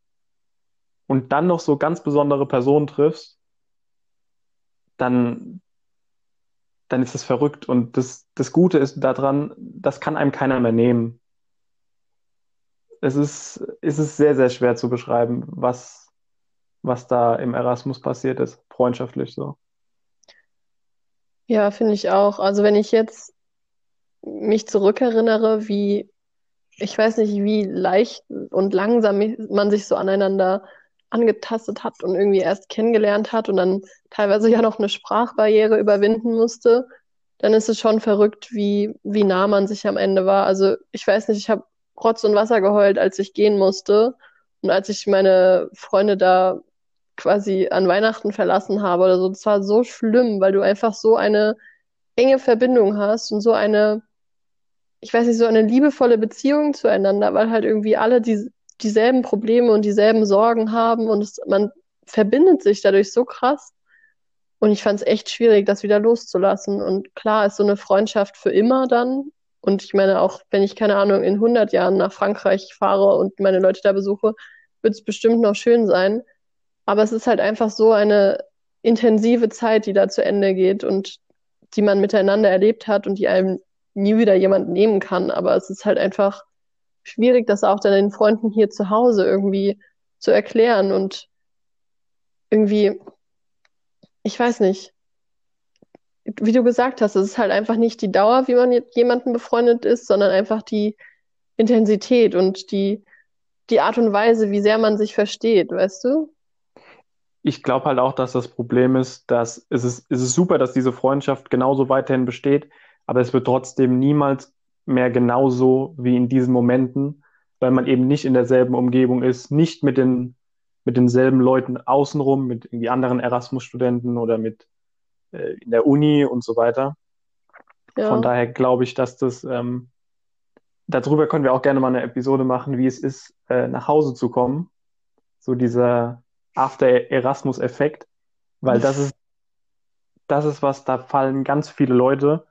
und dann noch so ganz besondere Personen triffst, dann, dann ist das verrückt. Und das, das Gute ist daran, das kann einem keiner mehr nehmen. Es ist, es ist sehr, sehr schwer zu beschreiben, was, was da im Erasmus passiert ist, freundschaftlich so. Ja, finde ich auch. Also wenn ich jetzt mich zurückerinnere, wie, ich weiß nicht, wie leicht und langsam man sich so aneinander angetastet hat und irgendwie erst kennengelernt hat und dann teilweise ja noch eine Sprachbarriere überwinden musste, dann ist es schon verrückt, wie, wie nah man sich am Ende war. Also ich weiß nicht, ich habe Rotz und Wasser geheult, als ich gehen musste und als ich meine Freunde da quasi an Weihnachten verlassen habe oder so. Das war so schlimm, weil du einfach so eine enge Verbindung hast und so eine, ich weiß nicht, so eine liebevolle Beziehung zueinander, weil halt irgendwie alle die, dieselben Probleme und dieselben Sorgen haben und es, man verbindet sich dadurch so krass. Und ich fand es echt schwierig, das wieder loszulassen. Und klar ist so eine Freundschaft für immer dann. Und ich meine, auch wenn ich, keine Ahnung, in 100 Jahren nach Frankreich fahre und meine Leute da besuche, wird es bestimmt noch schön sein. Aber es ist halt einfach so eine intensive Zeit, die da zu Ende geht und die man miteinander erlebt hat und die einem nie wieder jemand nehmen kann. Aber es ist halt einfach schwierig, das auch dann den Freunden hier zu Hause irgendwie zu erklären und irgendwie, ich weiß nicht, wie du gesagt hast, es ist halt einfach nicht die Dauer, wie man mit jemandem befreundet ist, sondern einfach die Intensität und die, die Art und Weise, wie sehr man sich versteht, weißt du? Ich glaube halt auch, dass das Problem ist, dass es ist, es ist super, dass diese Freundschaft genauso weiterhin besteht, aber es wird trotzdem niemals mehr genauso wie in diesen Momenten, weil man eben nicht in derselben Umgebung ist, nicht mit den mit denselben Leuten außenrum, mit irgendwie anderen Erasmus-Studenten oder mit äh, in der Uni und so weiter. Ja. Von daher glaube ich, dass das ähm, darüber können wir auch gerne mal eine Episode machen, wie es ist, äh, nach Hause zu kommen. So dieser After-Erasmus-Effekt, weil das ist, das ist was, da fallen ganz viele Leute.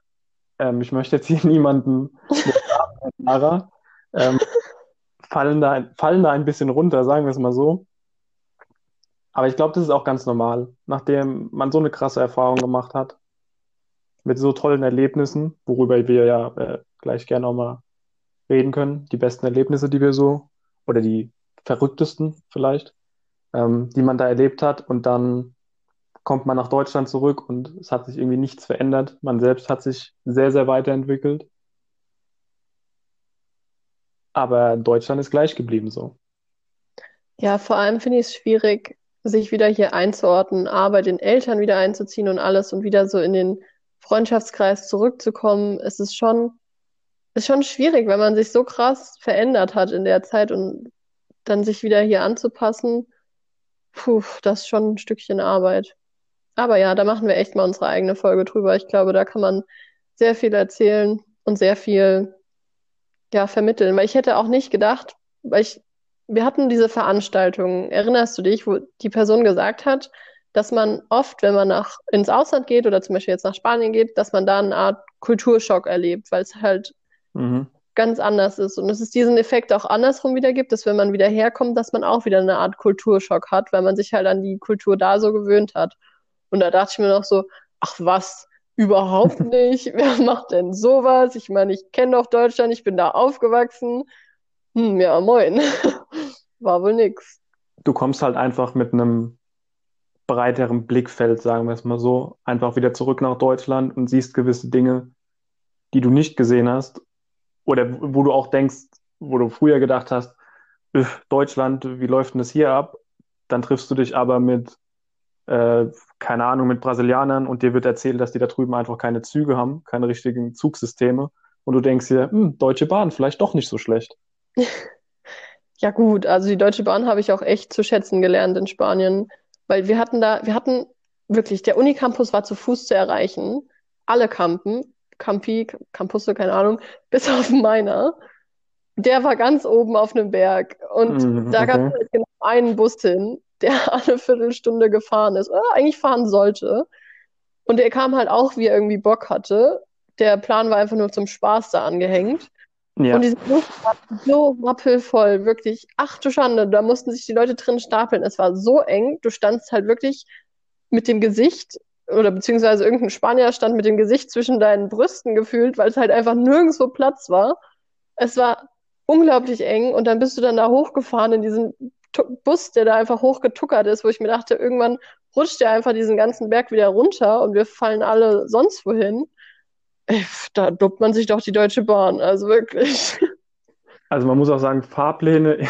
Ähm, ich möchte jetzt hier niemanden Lara, ähm, fallen da, fallen da ein bisschen runter, sagen wir es mal so. Aber ich glaube, das ist auch ganz normal, nachdem man so eine krasse Erfahrung gemacht hat, mit so tollen Erlebnissen, worüber wir ja äh, gleich gerne auch mal reden können, die besten Erlebnisse, die wir so, oder die verrücktesten vielleicht, ähm, die man da erlebt hat. Und dann kommt man nach Deutschland zurück und es hat sich irgendwie nichts verändert. Man selbst hat sich sehr, sehr weiterentwickelt. Aber Deutschland ist gleich geblieben so. Ja, vor allem finde ich es schwierig, sich wieder hier einzuordnen, A, den Eltern wieder einzuziehen und alles und wieder so in den Freundschaftskreis zurückzukommen. Es ist schon, ist schon schwierig, wenn man sich so krass verändert hat in der Zeit und dann sich wieder hier anzupassen. Puh, das ist schon ein Stückchen Arbeit. Aber ja, da machen wir echt mal unsere eigene Folge drüber. Ich glaube, da kann man sehr viel erzählen und sehr viel ja, vermitteln. Weil ich hätte auch nicht gedacht, weil ich wir hatten diese Veranstaltung, erinnerst du dich, wo die Person gesagt hat, dass man oft, wenn man nach, ins Ausland geht oder zum Beispiel jetzt nach Spanien geht, dass man da eine Art Kulturschock erlebt, weil es halt mhm. ganz anders ist. Und dass es diesen Effekt auch andersrum wieder gibt, dass wenn man wieder herkommt, dass man auch wieder eine Art Kulturschock hat, weil man sich halt an die Kultur da so gewöhnt hat. Und da dachte ich mir noch so, ach was, überhaupt nicht. Wer macht denn sowas? Ich meine, ich kenne doch Deutschland, ich bin da aufgewachsen. Hm, ja, moin. War wohl nix. Du kommst halt einfach mit einem breiteren Blickfeld, sagen wir es mal so, einfach wieder zurück nach Deutschland und siehst gewisse Dinge, die du nicht gesehen hast oder wo du auch denkst, wo du früher gedacht hast, Deutschland, wie läuft denn das hier ab? Dann triffst du dich aber mit, äh, keine Ahnung, mit Brasilianern und dir wird erzählt, dass die da drüben einfach keine Züge haben, keine richtigen Zugsysteme. Und du denkst dir, hm, Deutsche Bahn, vielleicht doch nicht so schlecht. Ja gut, also die Deutsche Bahn habe ich auch echt zu schätzen gelernt in Spanien, weil wir hatten da, wir hatten wirklich, der Unicampus war zu Fuß zu erreichen, alle Campen, Campi, Campusse, keine Ahnung, bis auf meiner. Der war ganz oben auf einem Berg und mm, da gab es halt genau einen Bus hin, der alle Viertelstunde gefahren ist, oder eigentlich fahren sollte. Und der kam halt auch, wie er irgendwie Bock hatte. Der Plan war einfach nur zum Spaß da angehängt. Ja. Und diese Luft war so rappelvoll, wirklich. Ach du Schande, da mussten sich die Leute drin stapeln. Es war so eng, du standst halt wirklich mit dem Gesicht, oder beziehungsweise irgendein Spanier stand mit dem Gesicht zwischen deinen Brüsten gefühlt, weil es halt einfach nirgendwo Platz war. Es war unglaublich eng und dann bist du dann da hochgefahren in diesen Bus, der da einfach hochgetuckert ist, wo ich mir dachte, irgendwann rutscht der einfach diesen ganzen Berg wieder runter und wir fallen alle sonst wohin. Ey, da dobt man sich doch die Deutsche Bahn, also wirklich. Also man muss auch sagen, Fahrpläne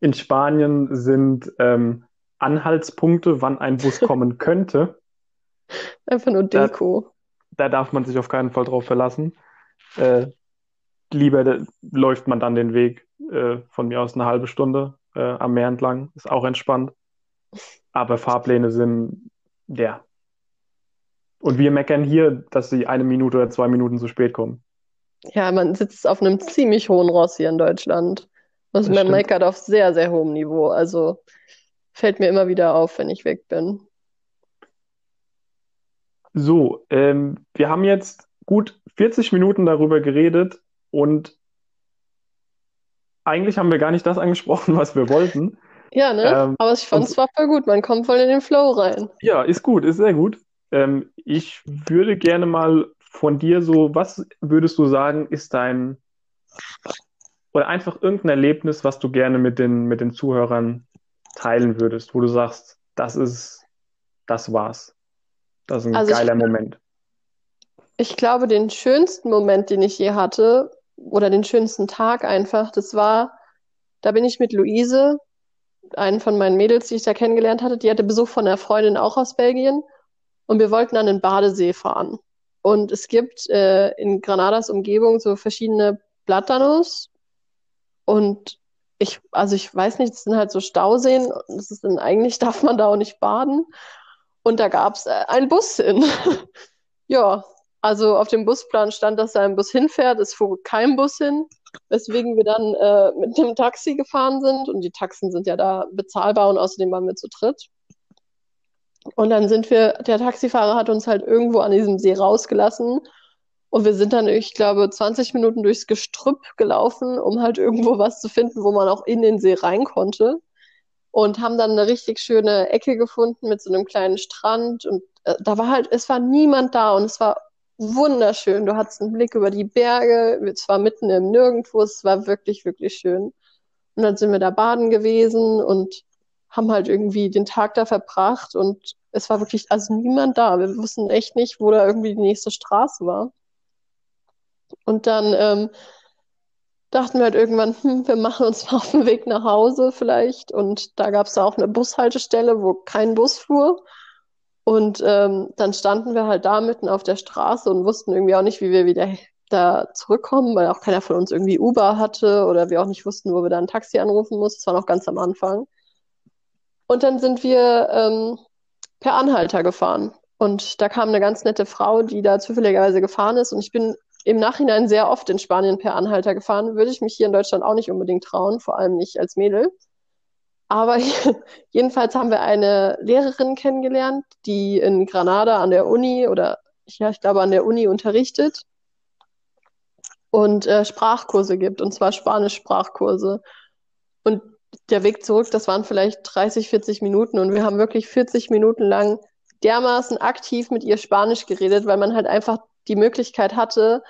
in Spanien sind ähm, Anhaltspunkte, wann ein Bus kommen könnte. Einfach nur Deko. Da, da, darf man sich auf keinen Fall drauf verlassen. Äh, lieber läuft man dann den Weg äh, von mir aus eine halbe Stunde äh, am Meer entlang. Ist auch entspannt. Aber Fahrpläne sind, ja, und wir meckern hier, dass sie eine Minute oder zwei Minuten zu spät kommen. Ja, man sitzt auf einem ziemlich hohen Ross hier in Deutschland. Also man meckert auf sehr, sehr hohem Niveau. Also fällt mir immer wieder auf, wenn ich weg bin. So, ähm, wir haben jetzt gut 40 Minuten darüber geredet und eigentlich haben wir gar nicht das angesprochen, was wir wollten. Ja, ne? Ähm, Aber ich fand es war voll gut. Man kommt voll in den Flow rein. Ja, ist gut, ist sehr gut. Ähm, ich würde gerne mal von dir so, was würdest du sagen, ist dein oder einfach irgendein Erlebnis, was du gerne mit den, mit den Zuhörern teilen würdest, wo du sagst, das ist, das war's. Das ist ein also geiler ich, Moment. Ich glaube, den schönsten Moment, den ich je hatte, oder den schönsten Tag einfach, das war, da bin ich mit Luise, einen von meinen Mädels, die ich da kennengelernt hatte, die hatte Besuch von einer Freundin auch aus Belgien und wir wollten an den Badesee fahren. Und es gibt äh, in Granadas Umgebung so verschiedene Platanos und ich, also ich weiß nicht, das sind halt so Stauseen das ist dann, eigentlich darf man da auch nicht baden. Und da gab es äh, einen Bus hin. ja, Also auf dem Busplan stand, dass da ein Bus hinfährt, es fuhr kein Bus hin, weswegen wir dann äh, mit dem Taxi gefahren sind und die Taxen sind ja da bezahlbar und außerdem waren wir zu dritt. Und dann sind wir, der Taxifahrer hat uns halt irgendwo an diesem See rausgelassen und wir sind dann, ich glaube, 20 Minuten durchs Gestrüpp gelaufen, um halt irgendwo was zu finden, wo man auch in den See rein konnte. Und haben dann eine richtig schöne Ecke gefunden mit so einem kleinen Strand. Und äh, da war halt, es war niemand da und es war wunderschön. Du hattest einen Blick über die Berge, es war mitten im Nirgendwo, es war wirklich, wirklich schön. Und dann sind wir da baden gewesen und haben halt irgendwie den Tag da verbracht und es war wirklich also niemand da. Wir wussten echt nicht, wo da irgendwie die nächste Straße war. Und dann ähm, dachten wir halt irgendwann, hm, wir machen uns mal auf den Weg nach Hause vielleicht. Und da gab es auch eine Bushaltestelle, wo kein Bus fuhr. Und ähm, dann standen wir halt da mitten auf der Straße und wussten irgendwie auch nicht, wie wir wieder da zurückkommen, weil auch keiner von uns irgendwie Uber hatte oder wir auch nicht wussten, wo wir da ein Taxi anrufen mussten. Das war noch ganz am Anfang. Und dann sind wir ähm, per Anhalter gefahren. Und da kam eine ganz nette Frau, die da zufälligerweise gefahren ist. Und ich bin im Nachhinein sehr oft in Spanien per Anhalter gefahren. Würde ich mich hier in Deutschland auch nicht unbedingt trauen, vor allem nicht als Mädel. Aber jedenfalls haben wir eine Lehrerin kennengelernt, die in Granada an der Uni oder ja, ich glaube an der Uni unterrichtet und äh, Sprachkurse gibt, und zwar Spanisch-Sprachkurse. Und der Weg zurück, das waren vielleicht 30, 40 Minuten und wir haben wirklich 40 Minuten lang dermaßen aktiv mit ihr Spanisch geredet, weil man halt einfach die Möglichkeit hatte,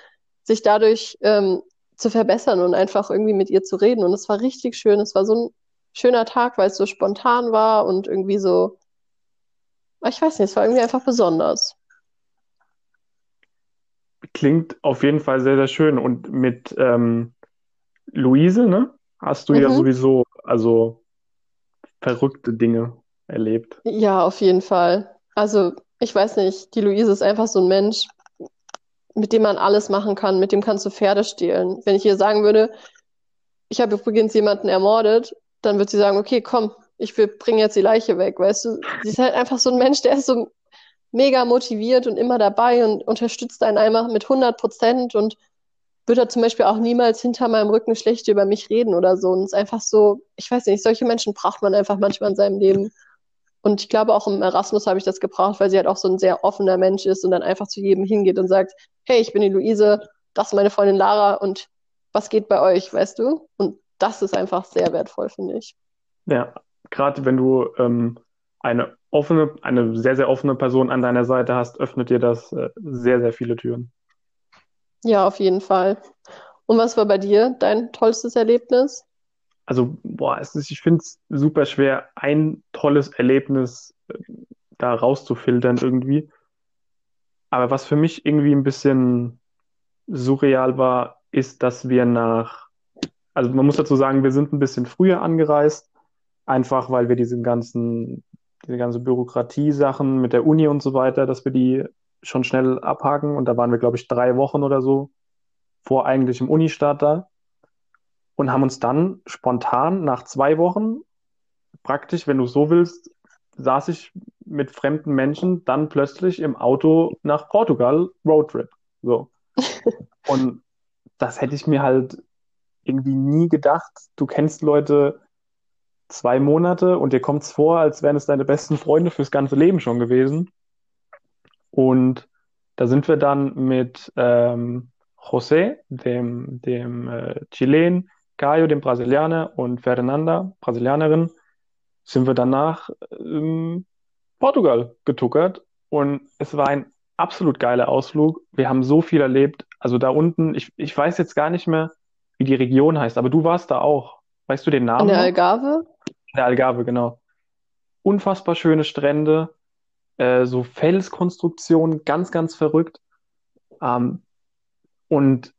sich dadurch ähm, zu verbessern und einfach irgendwie mit ihr zu reden. Und es war richtig schön. Es war so ein schöner Tag, weil es so spontan war und irgendwie so, ich weiß nicht, es war irgendwie einfach besonders. Klingt auf jeden Fall sehr, sehr schön. Und mit ähm, Luise, ne? Hast du mhm. ja sowieso, also verrückte Dinge erlebt. Ja, auf jeden Fall. Also, ich weiß nicht, die Luise ist einfach so ein Mensch, mit dem man alles machen kann. Mit dem kannst du Pferde stehlen. Wenn ich ihr sagen würde, ich habe übrigens jemanden ermordet, dann wird sie sagen, okay, komm, ich bringe jetzt die Leiche weg, weißt du? Sie ist halt einfach so ein Mensch, der ist so mega motiviert und immer dabei und unterstützt einen einfach mit 100 Prozent und würde zum Beispiel auch niemals hinter meinem Rücken schlecht über mich reden oder so. Und es ist einfach so, ich weiß nicht, solche Menschen braucht man einfach manchmal in seinem Leben. Und ich glaube, auch im Erasmus habe ich das gebraucht, weil sie halt auch so ein sehr offener Mensch ist und dann einfach zu jedem hingeht und sagt, hey, ich bin die Luise, das ist meine Freundin Lara und was geht bei euch, weißt du? Und das ist einfach sehr wertvoll, finde ich. Ja, gerade wenn du ähm, eine offene, eine sehr, sehr offene Person an deiner Seite hast, öffnet dir das äh, sehr, sehr viele Türen. Ja, auf jeden Fall. Und was war bei dir dein tollstes Erlebnis? Also, boah, ist, ich finde es super schwer, ein tolles Erlebnis äh, da rauszufiltern irgendwie. Aber was für mich irgendwie ein bisschen surreal war, ist, dass wir nach, also man muss dazu sagen, wir sind ein bisschen früher angereist, einfach weil wir diesen ganzen, diese ganze Bürokratie-Sachen mit der Uni und so weiter, dass wir die schon schnell abhaken und da waren wir, glaube ich, drei Wochen oder so vor eigentlichem Unistart da und haben uns dann spontan nach zwei Wochen, praktisch, wenn du so willst, saß ich mit fremden Menschen dann plötzlich im Auto nach Portugal, Roadtrip. So. und das hätte ich mir halt irgendwie nie gedacht. Du kennst Leute zwei Monate und dir kommt es vor, als wären es deine besten Freunde fürs ganze Leben schon gewesen. Und da sind wir dann mit ähm, José, dem, dem äh, Chilen, Caio, dem Brasilianer und Fernanda, Brasilianerin, sind wir danach ähm, Portugal getuckert und es war ein absolut geiler Ausflug. Wir haben so viel erlebt. Also da unten, ich, ich weiß jetzt gar nicht mehr, wie die Region heißt, aber du warst da auch. Weißt du den Namen? In der Algarve? In der Algarve, genau. Unfassbar schöne Strände, äh, so Felskonstruktionen, ganz, ganz verrückt. Ähm, und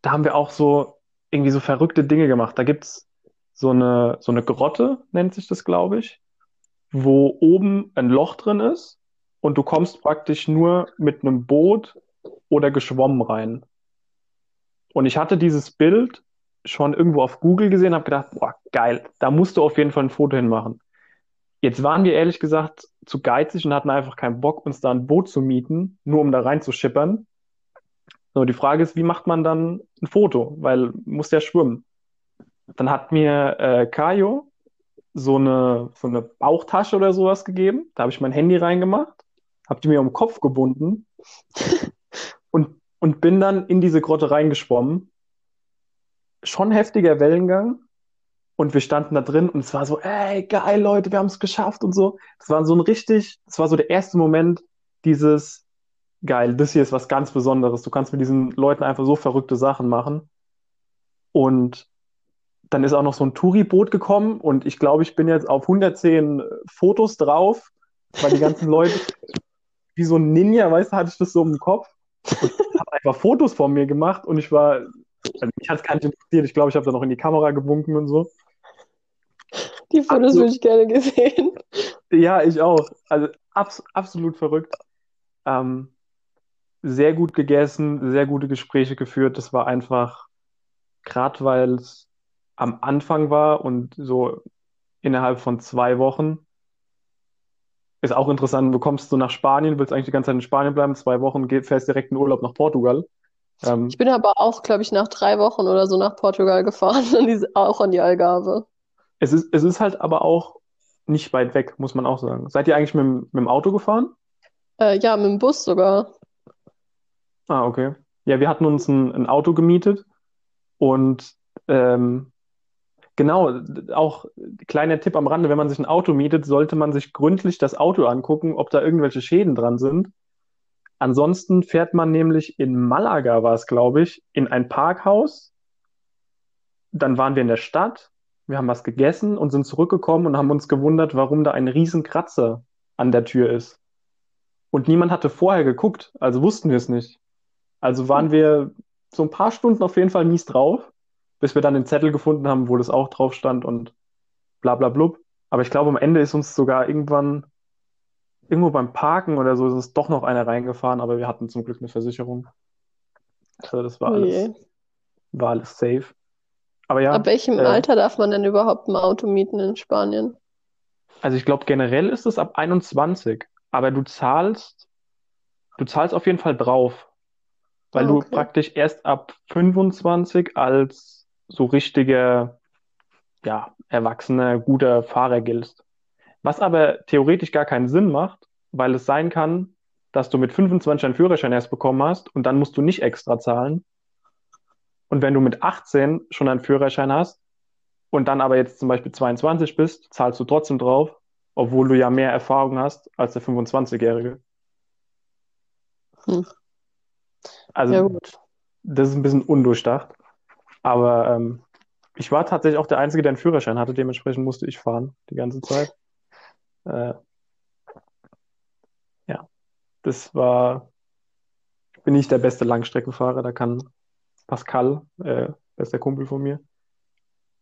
da haben wir auch so irgendwie so verrückte Dinge gemacht. Da gibt's so eine, so eine Grotte, nennt sich das, glaube ich, wo oben ein Loch drin ist und du kommst praktisch nur mit einem Boot oder geschwommen rein. Und ich hatte dieses Bild schon irgendwo auf Google gesehen, habe gedacht, boah, geil, da musst du auf jeden Fall ein Foto hinmachen. Jetzt waren wir ehrlich gesagt zu geizig und hatten einfach keinen Bock, uns da ein Boot zu mieten, nur um da reinzuschippern. So, die Frage ist, wie macht man dann ein Foto? Weil muss ja schwimmen. Dann hat mir äh, Kajo so eine, so eine Bauchtasche oder sowas gegeben. Da habe ich mein Handy reingemacht, habe die mir um den Kopf gebunden und, bin dann in diese Grotte reingeschwommen. Schon heftiger Wellengang. Und wir standen da drin und es war so, ey, geil, Leute, wir haben es geschafft und so. Das war so ein richtig, das war so der erste Moment dieses, geil, das hier ist was ganz Besonderes. Du kannst mit diesen Leuten einfach so verrückte Sachen machen. Und dann ist auch noch so ein Touri-Boot gekommen und ich glaube, ich bin jetzt auf 110 Fotos drauf, weil die ganzen Leute, wie so ein Ninja, weißt du, hatte ich das so im Kopf und habe einfach Fotos von mir gemacht und ich war, also mich hat es gar nicht interessiert, ich glaube, ich habe da noch in die Kamera gewunken und so. Die Fotos würde ich gerne gesehen. Ja, ich auch. Also abs absolut verrückt. Ähm, sehr gut gegessen, sehr gute Gespräche geführt. Das war einfach, gerade weil es am Anfang war und so innerhalb von zwei Wochen. Ist auch interessant, du kommst so nach Spanien, willst eigentlich die ganze Zeit in Spanien bleiben, zwei Wochen, geh- fährst direkt in Urlaub nach Portugal. Ähm, Ich bin aber auch, glaube ich, nach drei Wochen oder so nach Portugal gefahren, auch an die Algarve. es ist, es ist halt aber auch nicht weit weg, muss man auch sagen. Seid ihr eigentlich mit, dem- mit dem Auto gefahren? Äh, ja, mit dem Bus sogar. Ah, okay. Ja, wir hatten uns ein, ein Auto gemietet und ähm, genau, auch kleiner Tipp am Rande, wenn man sich ein Auto mietet, sollte man sich gründlich das Auto angucken, ob da irgendwelche Schäden dran sind. Ansonsten fährt man nämlich in Malaga, war es, glaube ich, in ein Parkhaus. Dann waren wir in der Stadt, wir haben was gegessen und sind zurückgekommen und haben uns gewundert, warum da ein riesen Kratzer an der Tür ist. Und niemand hatte vorher geguckt, also wussten wir es nicht. Also waren wir so ein paar Stunden auf jeden Fall mies drauf, bis wir dann den Zettel gefunden haben, wo das auch drauf stand und bla bla blub. Aber ich glaube, am Ende ist uns sogar irgendwann, irgendwo beim Parken oder so, ist uns doch noch einer reingefahren, aber wir hatten zum Glück eine Versicherung. Also das war Oh alles, war alles safe. Aber ja, Ab welchem äh, Alter darf man denn überhaupt ein Auto mieten in Spanien? Also ich glaube, generell ist es ab 21, aber du zahlst, du zahlst auf jeden Fall drauf, weil Ah, du okay. praktisch erst ab 25 als so richtiger, ja, erwachsener, guter Fahrer giltst. Was aber theoretisch gar keinen Sinn macht, weil es sein kann, dass du mit 25 einen Führerschein erst bekommen hast und dann musst du nicht extra zahlen. Und wenn du mit 18 schon einen Führerschein hast und dann aber jetzt zum Beispiel 22 bist, zahlst du trotzdem drauf, obwohl du ja mehr Erfahrung hast als der 25-Jährige. Hm. Also Ja, gut. das ist ein bisschen undurchdacht. Aber ähm, ich war tatsächlich auch der Einzige, der einen Führerschein hatte, dementsprechend musste ich fahren die ganze Zeit. Äh, ja, das war, ich bin nicht der beste Langstreckenfahrer, da kann Pascal, äh, bester Kumpel von mir,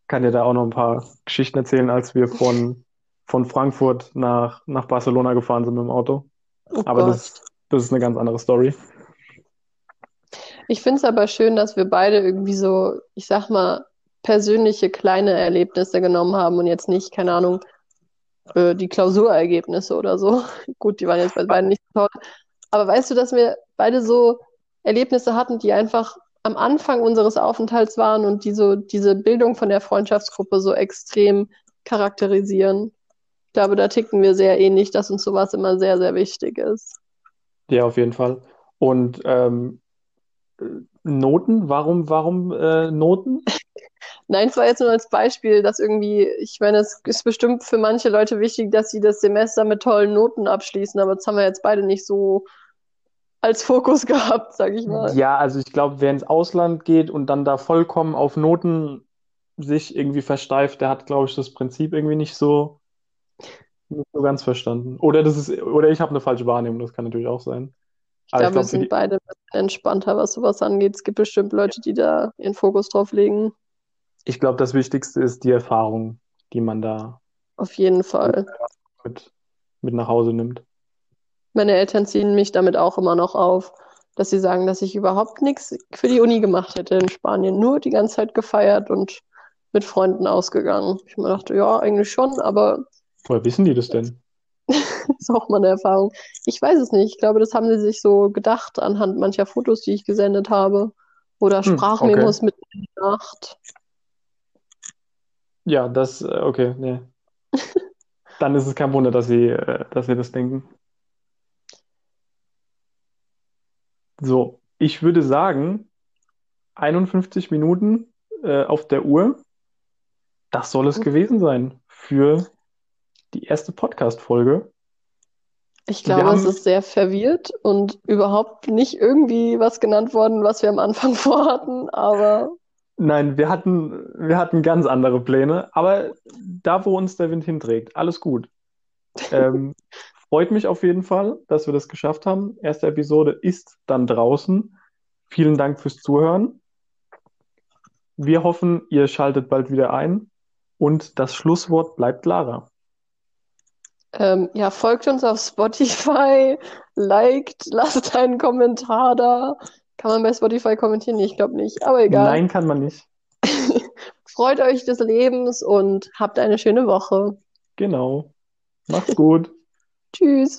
kann dir da auch noch ein paar Geschichten erzählen, als wir von, von Frankfurt nach, nach Barcelona gefahren sind mit dem Auto. Oh Aber Gott. das, das ist eine ganz andere Story. Ich finde es aber schön, dass wir beide irgendwie so, ich sag mal, persönliche kleine Erlebnisse genommen haben und jetzt nicht, keine Ahnung, äh, die Klausurergebnisse oder so. Gut, die waren jetzt bei beiden nicht toll. Aber weißt du, dass wir beide so Erlebnisse hatten, die einfach am Anfang unseres Aufenthalts waren und die so diese Bildung von der Freundschaftsgruppe so extrem charakterisieren. Ich glaube, da ticken wir sehr ähnlich, dass uns sowas immer sehr, sehr wichtig ist. Ja, auf jeden Fall. Und ähm, äh, Noten, warum, warum äh, Noten? Nein, es war jetzt nur als Beispiel, dass irgendwie, ich meine, es ist bestimmt für manche Leute wichtig, dass sie das Semester mit tollen Noten abschließen, aber das haben wir jetzt beide nicht so als Fokus gehabt, sag ich mal. Ja, also ich glaube, wer ins Ausland geht und dann da vollkommen auf Noten sich irgendwie versteift, der hat, glaube ich, das Prinzip irgendwie nicht so, nicht so ganz verstanden. Oder das ist, oder ich habe eine falsche Wahrnehmung, das kann natürlich auch sein. Ich glaube, wir glaube, für sind die, beide entspannter, was sowas angeht. Es gibt bestimmt Leute, die da ihren Fokus drauf legen. ich glaube, das Wichtigste ist die Erfahrung, die man da Auf jeden Fall. mit, mit nach Hause nimmt. Meine Eltern ziehen mich damit auch immer noch auf, dass sie sagen, dass ich überhaupt nichts für die Uni gemacht hätte in Spanien. Nur die ganze Zeit gefeiert und mit Freunden ausgegangen. Ich mir dachte, ja, eigentlich schon, aber Woher wissen die das denn? ist auch mal eine Erfahrung. Ich weiß es nicht. Ich glaube, das haben sie sich so gedacht anhand mancher Fotos, die ich gesendet habe. Oder Hm, Sprachmemos okay. mit Nacht. Ja, das, äh, okay, nee. Dann ist es kein Wunder, dass sie, äh, dass sie das denken. So, ich würde sagen, 51 Minuten äh, auf der Uhr. Das soll es gewesen sein für die erste Podcast-Folge. Ich glaube, es haben- ist sehr verwirrt und überhaupt nicht irgendwie was genannt worden, was wir am Anfang vorhatten, aber Nein, wir hatten, wir hatten ganz andere Pläne, aber da, wo uns der Wind hinträgt, alles gut. Ähm, freut mich auf jeden Fall, dass wir das geschafft haben. Erste Episode ist dann draußen. Vielen Dank fürs Zuhören. Wir hoffen, ihr schaltet bald wieder ein und das Schlusswort bleibt Lara. Ähm, ja, folgt uns auf Spotify, liked, lasst einen Kommentar da. Kann man bei Spotify kommentieren? Nee, Ich glaube nicht, aber egal. Nein, kann man nicht. Freut euch des Lebens und habt eine schöne Woche. Genau. Macht's gut. Tschüss.